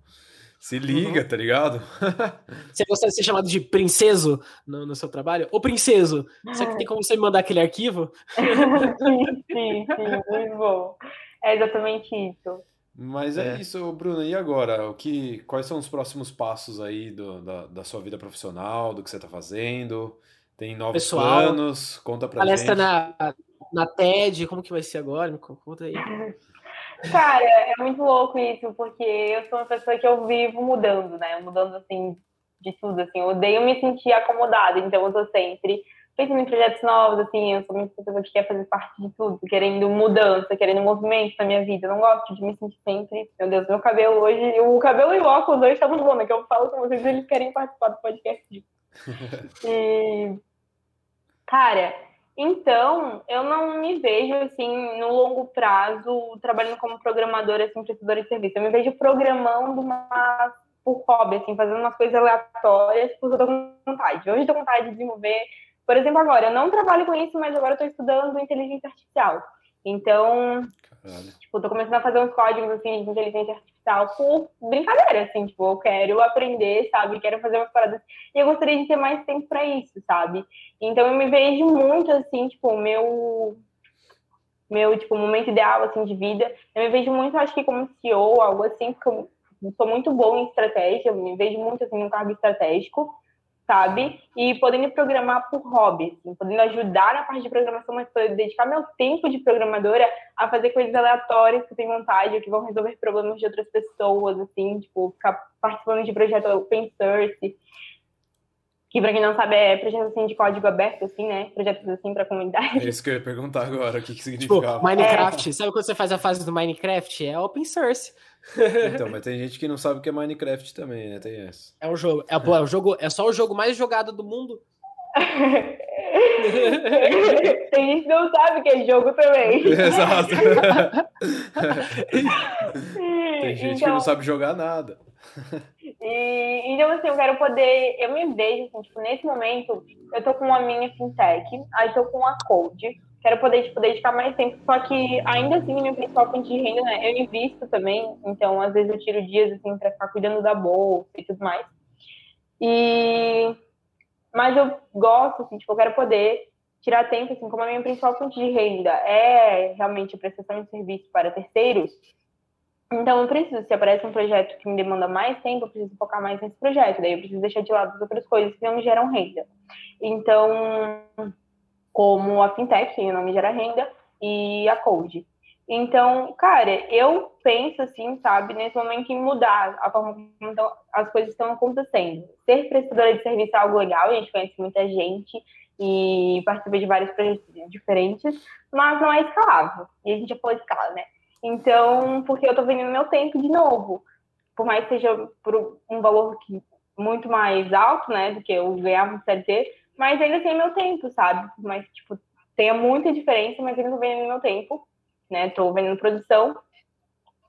Se liga, uhum. tá ligado? *laughs* Você gostaria de ser chamado de princeso no, no seu trabalho? Ou princeso? Será que tem como você me mandar aquele arquivo? *laughs* sim, sim, sim, muito bom. É exatamente isso. Mas é. é, isso, Bruno. E agora? O que, quais são os próximos passos aí do, da, da sua vida profissional, do que você está fazendo? Tem novos Pessoal, planos? Conta pra palestra gente. Palestra na, na TED, como que vai ser agora? Me conta aí. *laughs* Cara, é muito louco isso, porque eu sou uma pessoa que eu vivo mudando, né? Mudando, assim, de tudo, assim. Eu odeio me sentir acomodada, então eu tô sempre pensando em projetos novos, assim, eu sou uma pessoa que quer fazer parte de tudo, querendo mudança, querendo movimento na minha vida. Eu não gosto de me sentir sempre, meu Deus, meu cabelo hoje, o cabelo e o óculos hoje estavam bom, né? Que eu falo com vocês, eles querem participar do podcast. *laughs* e, cara, então, eu não me vejo, assim, no longo prazo, trabalhando como programadora, assim, prestadora de serviço. Eu me vejo programando uma por hobby, assim, fazendo umas coisas aleatórias, porque eu tô com vontade. Hoje eu tô com vontade de desenvolver por exemplo, agora, eu não trabalho com isso, mas agora eu estou estudando inteligência artificial. Então, Caralho. tipo, tô começando a fazer uns códigos, assim, de inteligência artificial por brincadeira, assim, tipo, eu quero aprender, sabe? Quero fazer umas paradas. E eu gostaria de ter mais tempo para isso, sabe? Então, eu me vejo muito, assim, tipo, o meu meu, tipo, momento ideal, assim, de vida. Eu me vejo muito, acho que como CEO, algo assim, porque eu sou muito bom em estratégia, eu me vejo muito, assim, num cargo estratégico sabe? E podendo programar por hobby, assim, podendo ajudar na parte de programação, mas poder dedicar meu tempo de programadora a fazer coisas aleatórias que eu tenho vontade, ou que vão resolver problemas de outras pessoas, assim, tipo, ficar participando de projeto open source, que para quem não sabe é projeto assim de código aberto, assim, né? Projetos assim para comunidade. É isso que eu ia perguntar agora, o que, que significa. Tipo, Minecraft, é. sabe quando você faz a fase do Minecraft? É open source. Então, mas tem gente que não sabe o que é Minecraft também, né? Tem essa. É um jogo. É, é, o jogo, é só o jogo mais jogado do mundo. *laughs* tem gente que não sabe que é jogo também. *laughs* Exato. *laughs* tem gente então, que não então sabe jogar nada. E, então, assim, eu quero poder. Eu me vejo, assim, tipo, nesse momento, eu tô com a minha fintech, aí tô com a Code quero poder tipo, dedicar mais tempo, só que ainda assim minha principal fonte de renda, né, eu invisto também, então às vezes eu tiro dias assim para ficar cuidando da bolsa e tudo mais. E mas eu gosto, assim, tipo, eu quero poder tirar tempo, assim, como a minha principal fonte de renda é realmente a prestação de serviço para terceiros, então eu preciso, se aparece um projeto que me demanda mais tempo, eu preciso focar mais nesse projeto, daí eu preciso deixar de lado as outras coisas que não me geram renda. Então, como a fintech, que não me gera renda, e a Code. Então, cara, eu penso assim, sabe, nesse momento em mudar a forma como as coisas estão acontecendo. Ser prestadora de serviço é algo legal, a gente conhece muita gente e participa de vários projetos diferentes, mas não é escalável. E a gente já falou escala, né? Então, porque eu tô vendendo meu tempo de novo. Por mais que seja por um valor que, muito mais alto, né, do que eu ganhava no CLT, mas ainda tem meu tempo, sabe? Mas, tipo, tem muita diferença, mas ainda tô vendendo meu tempo, né? Tô vendendo produção.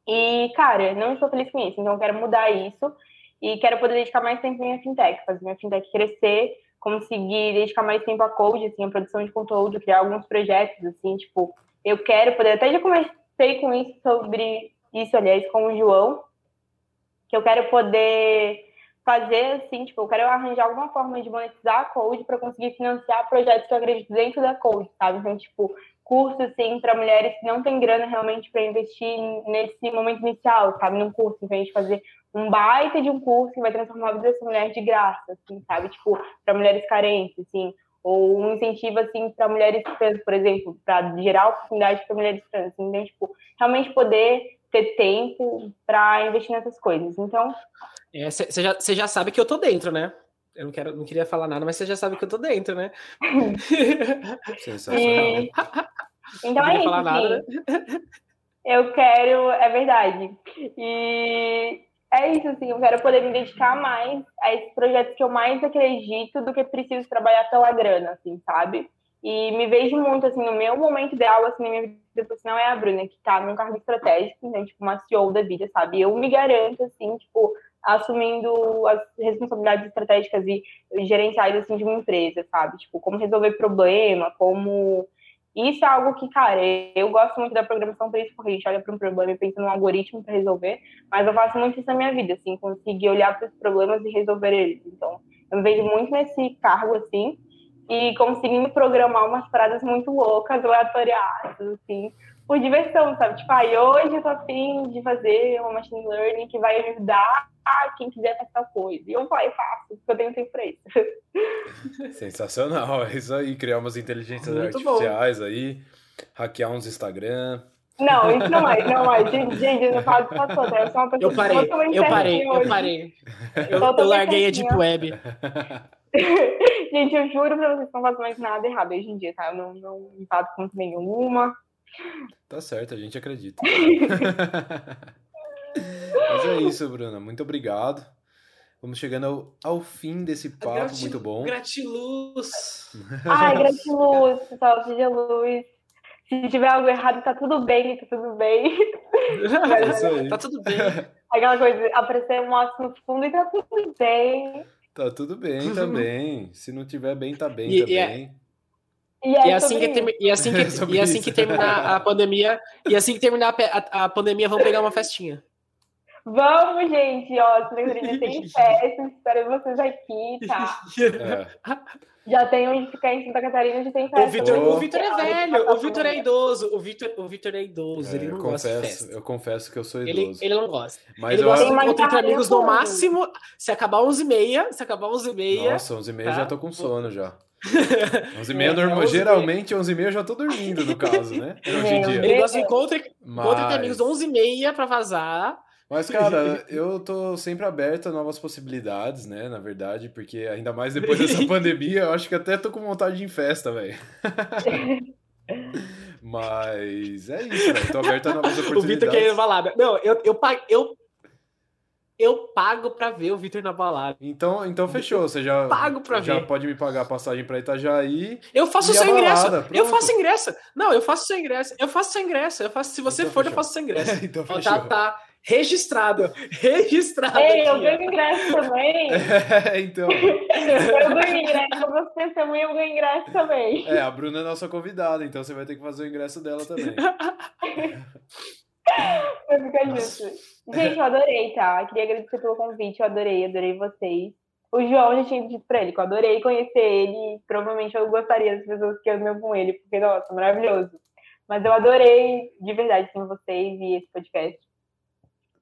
E, cara, não estou feliz com isso. Então, eu quero mudar isso e quero poder dedicar mais tempo à minha fintech, fazer minha fintech crescer, conseguir dedicar mais tempo a code, assim, a produção de conteúdo, criar alguns projetos, assim, tipo, eu quero poder até já começar conversei com isso sobre isso, aliás, com o João, que eu quero poder fazer assim, tipo, eu quero arranjar alguma forma de monetizar a Code para conseguir financiar projetos que eu acredito dentro da Code, sabe? Então, tipo, curso assim para mulheres que não têm grana realmente para investir nesse momento inicial, sabe? Num curso, em vez de fazer um baita de um curso que vai transformar a vida dessa mulher de graça, assim, sabe? Tipo, para mulheres carentes, assim, ou um incentivo assim para mulheres trans, por exemplo, para gerar oportunidade para mulheres trans, então tipo realmente poder ter tempo para investir nessas coisas. Então, você é, já, já sabe que eu tô dentro, né? Eu não quero, não queria falar nada, mas você já sabe que eu tô dentro, né? *laughs* Sensacional. E... *laughs* Então é isso. Falar nada, né? Eu quero, é verdade. E é isso, assim, eu quero poder me dedicar mais a esses projetos que eu mais acredito do que preciso trabalhar pela grana, assim, sabe? E me vejo muito, assim, no meu momento ideal, assim, na minha vida profissional é a Bruna, que tá num cargo estratégico, né, tipo, uma CEO da vida, sabe? Eu me garanto, assim, tipo, assumindo as responsabilidades estratégicas e gerenciais, assim, de uma empresa, sabe? Tipo, como resolver problema, como isso é algo que, cara, eu gosto muito da programação por isso, porque a gente olha para um problema e pensa num algoritmo para resolver, mas eu faço muito isso na minha vida, assim, conseguir olhar para os problemas e resolver eles. Então, eu me vejo muito nesse cargo, assim, e conseguindo programar umas paradas muito loucas, aleatoriadas, assim, por diversão, sabe? Tipo, aí ah, hoje eu tô afim de fazer uma machine learning que vai ajudar quem quiser fazer tal coisa. E eu vou, eu faço, porque eu tenho tempo pra isso. *laughs* Sensacional, é isso aí, criar umas inteligências muito artificiais bom. aí, hackear uns Instagram. Não, isso não é, não é. *laughs* Gente, gente eu não falo de foto, eu sou uma pessoa eu parei, eu parei, eu parei. Eu, eu larguei a Deep Web. *laughs* gente, eu juro pra vocês que não faço mais nada errado hoje em dia, tá? Eu não, não me faço conta nenhuma. Tá certo, a gente acredita. *laughs* Mas é isso, Bruna. Muito obrigado. Vamos chegando ao, ao fim desse papo Grati, muito bom. Gratiluz. *laughs* Ai, gratiluz, pessoal. Seja luz. Se tiver algo errado, tá tudo bem, tá tudo bem. *laughs* É. Tá tudo bem. Aquela coisa, aparecer um osso no fundo e tá tudo bem. Tá tudo bem também. Se não tiver bem, tá bem e, também. É... E, é e, assim que *laughs* e assim que, é e assim que terminar a pandemia, e assim que terminar a, a, pandemia, vamos pegar uma festinha. Vamos, gente, ó, Secretaria tem *laughs* festa, espero vocês aqui, tá? É. Já tem onde ficar em Santa Catarina, já tem festa. O Vitor, o Vitor é velho, o Vitor é idoso, o Vitor, o Vitor é idoso, é, ele não gosta confesso, de festa. Eu confesso que eu sou idoso. Ele, ele não gosta. Mas ele eu gosta de encontrar entre amigos no máximo, se acabar 11h30, se acabar 11h30... Nossa, 11h30 tá? já tô com sono já. 11 e meia, é, normal, geralmente 11 e meia eu já tô dormindo, no caso, né? *laughs* Hoje em dia. Ele gosta de encontrar, Mas... amigos 11 e meia pra vazar. Mas, cara, *laughs* eu tô sempre aberto a novas possibilidades, né? Na verdade, porque ainda mais depois dessa *laughs* pandemia, eu acho que até tô com vontade de ir em festa, velho. Mas é isso, velho. Tô aberto a novas oportunidades. O Vitor querendo balada. Não, eu, eu, eu eu pago pra ver o Vitor na balada. Então, então fechou. Você já, pago pra já ver. pode me pagar a passagem pra Itajaí. Eu faço seu ingresso. Eu faço ingresso. Não, eu faço seu ingresso. Eu faço seu ingresso. Eu faço, se você então for, fechou. eu faço seu ingresso. *laughs* Então fechou. Tá, tá registrado. Registrado. Ei, aqui, eu ganho ingresso também. *laughs* É, então. eu ganho ingresso você também, eu ganho ingresso também. É, a Bruna é nossa convidada, então você vai ter que fazer o ingresso dela também. *laughs* Ficar justo. Gente, eu adorei, tá? Queria agradecer pelo convite, eu adorei, adorei vocês. o João já tinha dito pra ele que eu adorei conhecer ele provavelmente eu gostaria das pessoas que andam com ele, porque, nossa, maravilhoso. Mas eu adorei de verdade sim vocês e esse podcast.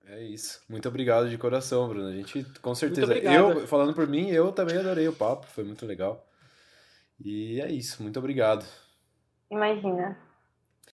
É isso. Muito obrigado de coração, Bruno. A gente, com certeza. Eu, falando por mim, eu também adorei o papo, foi muito legal. E é isso. Muito obrigado. Imagina.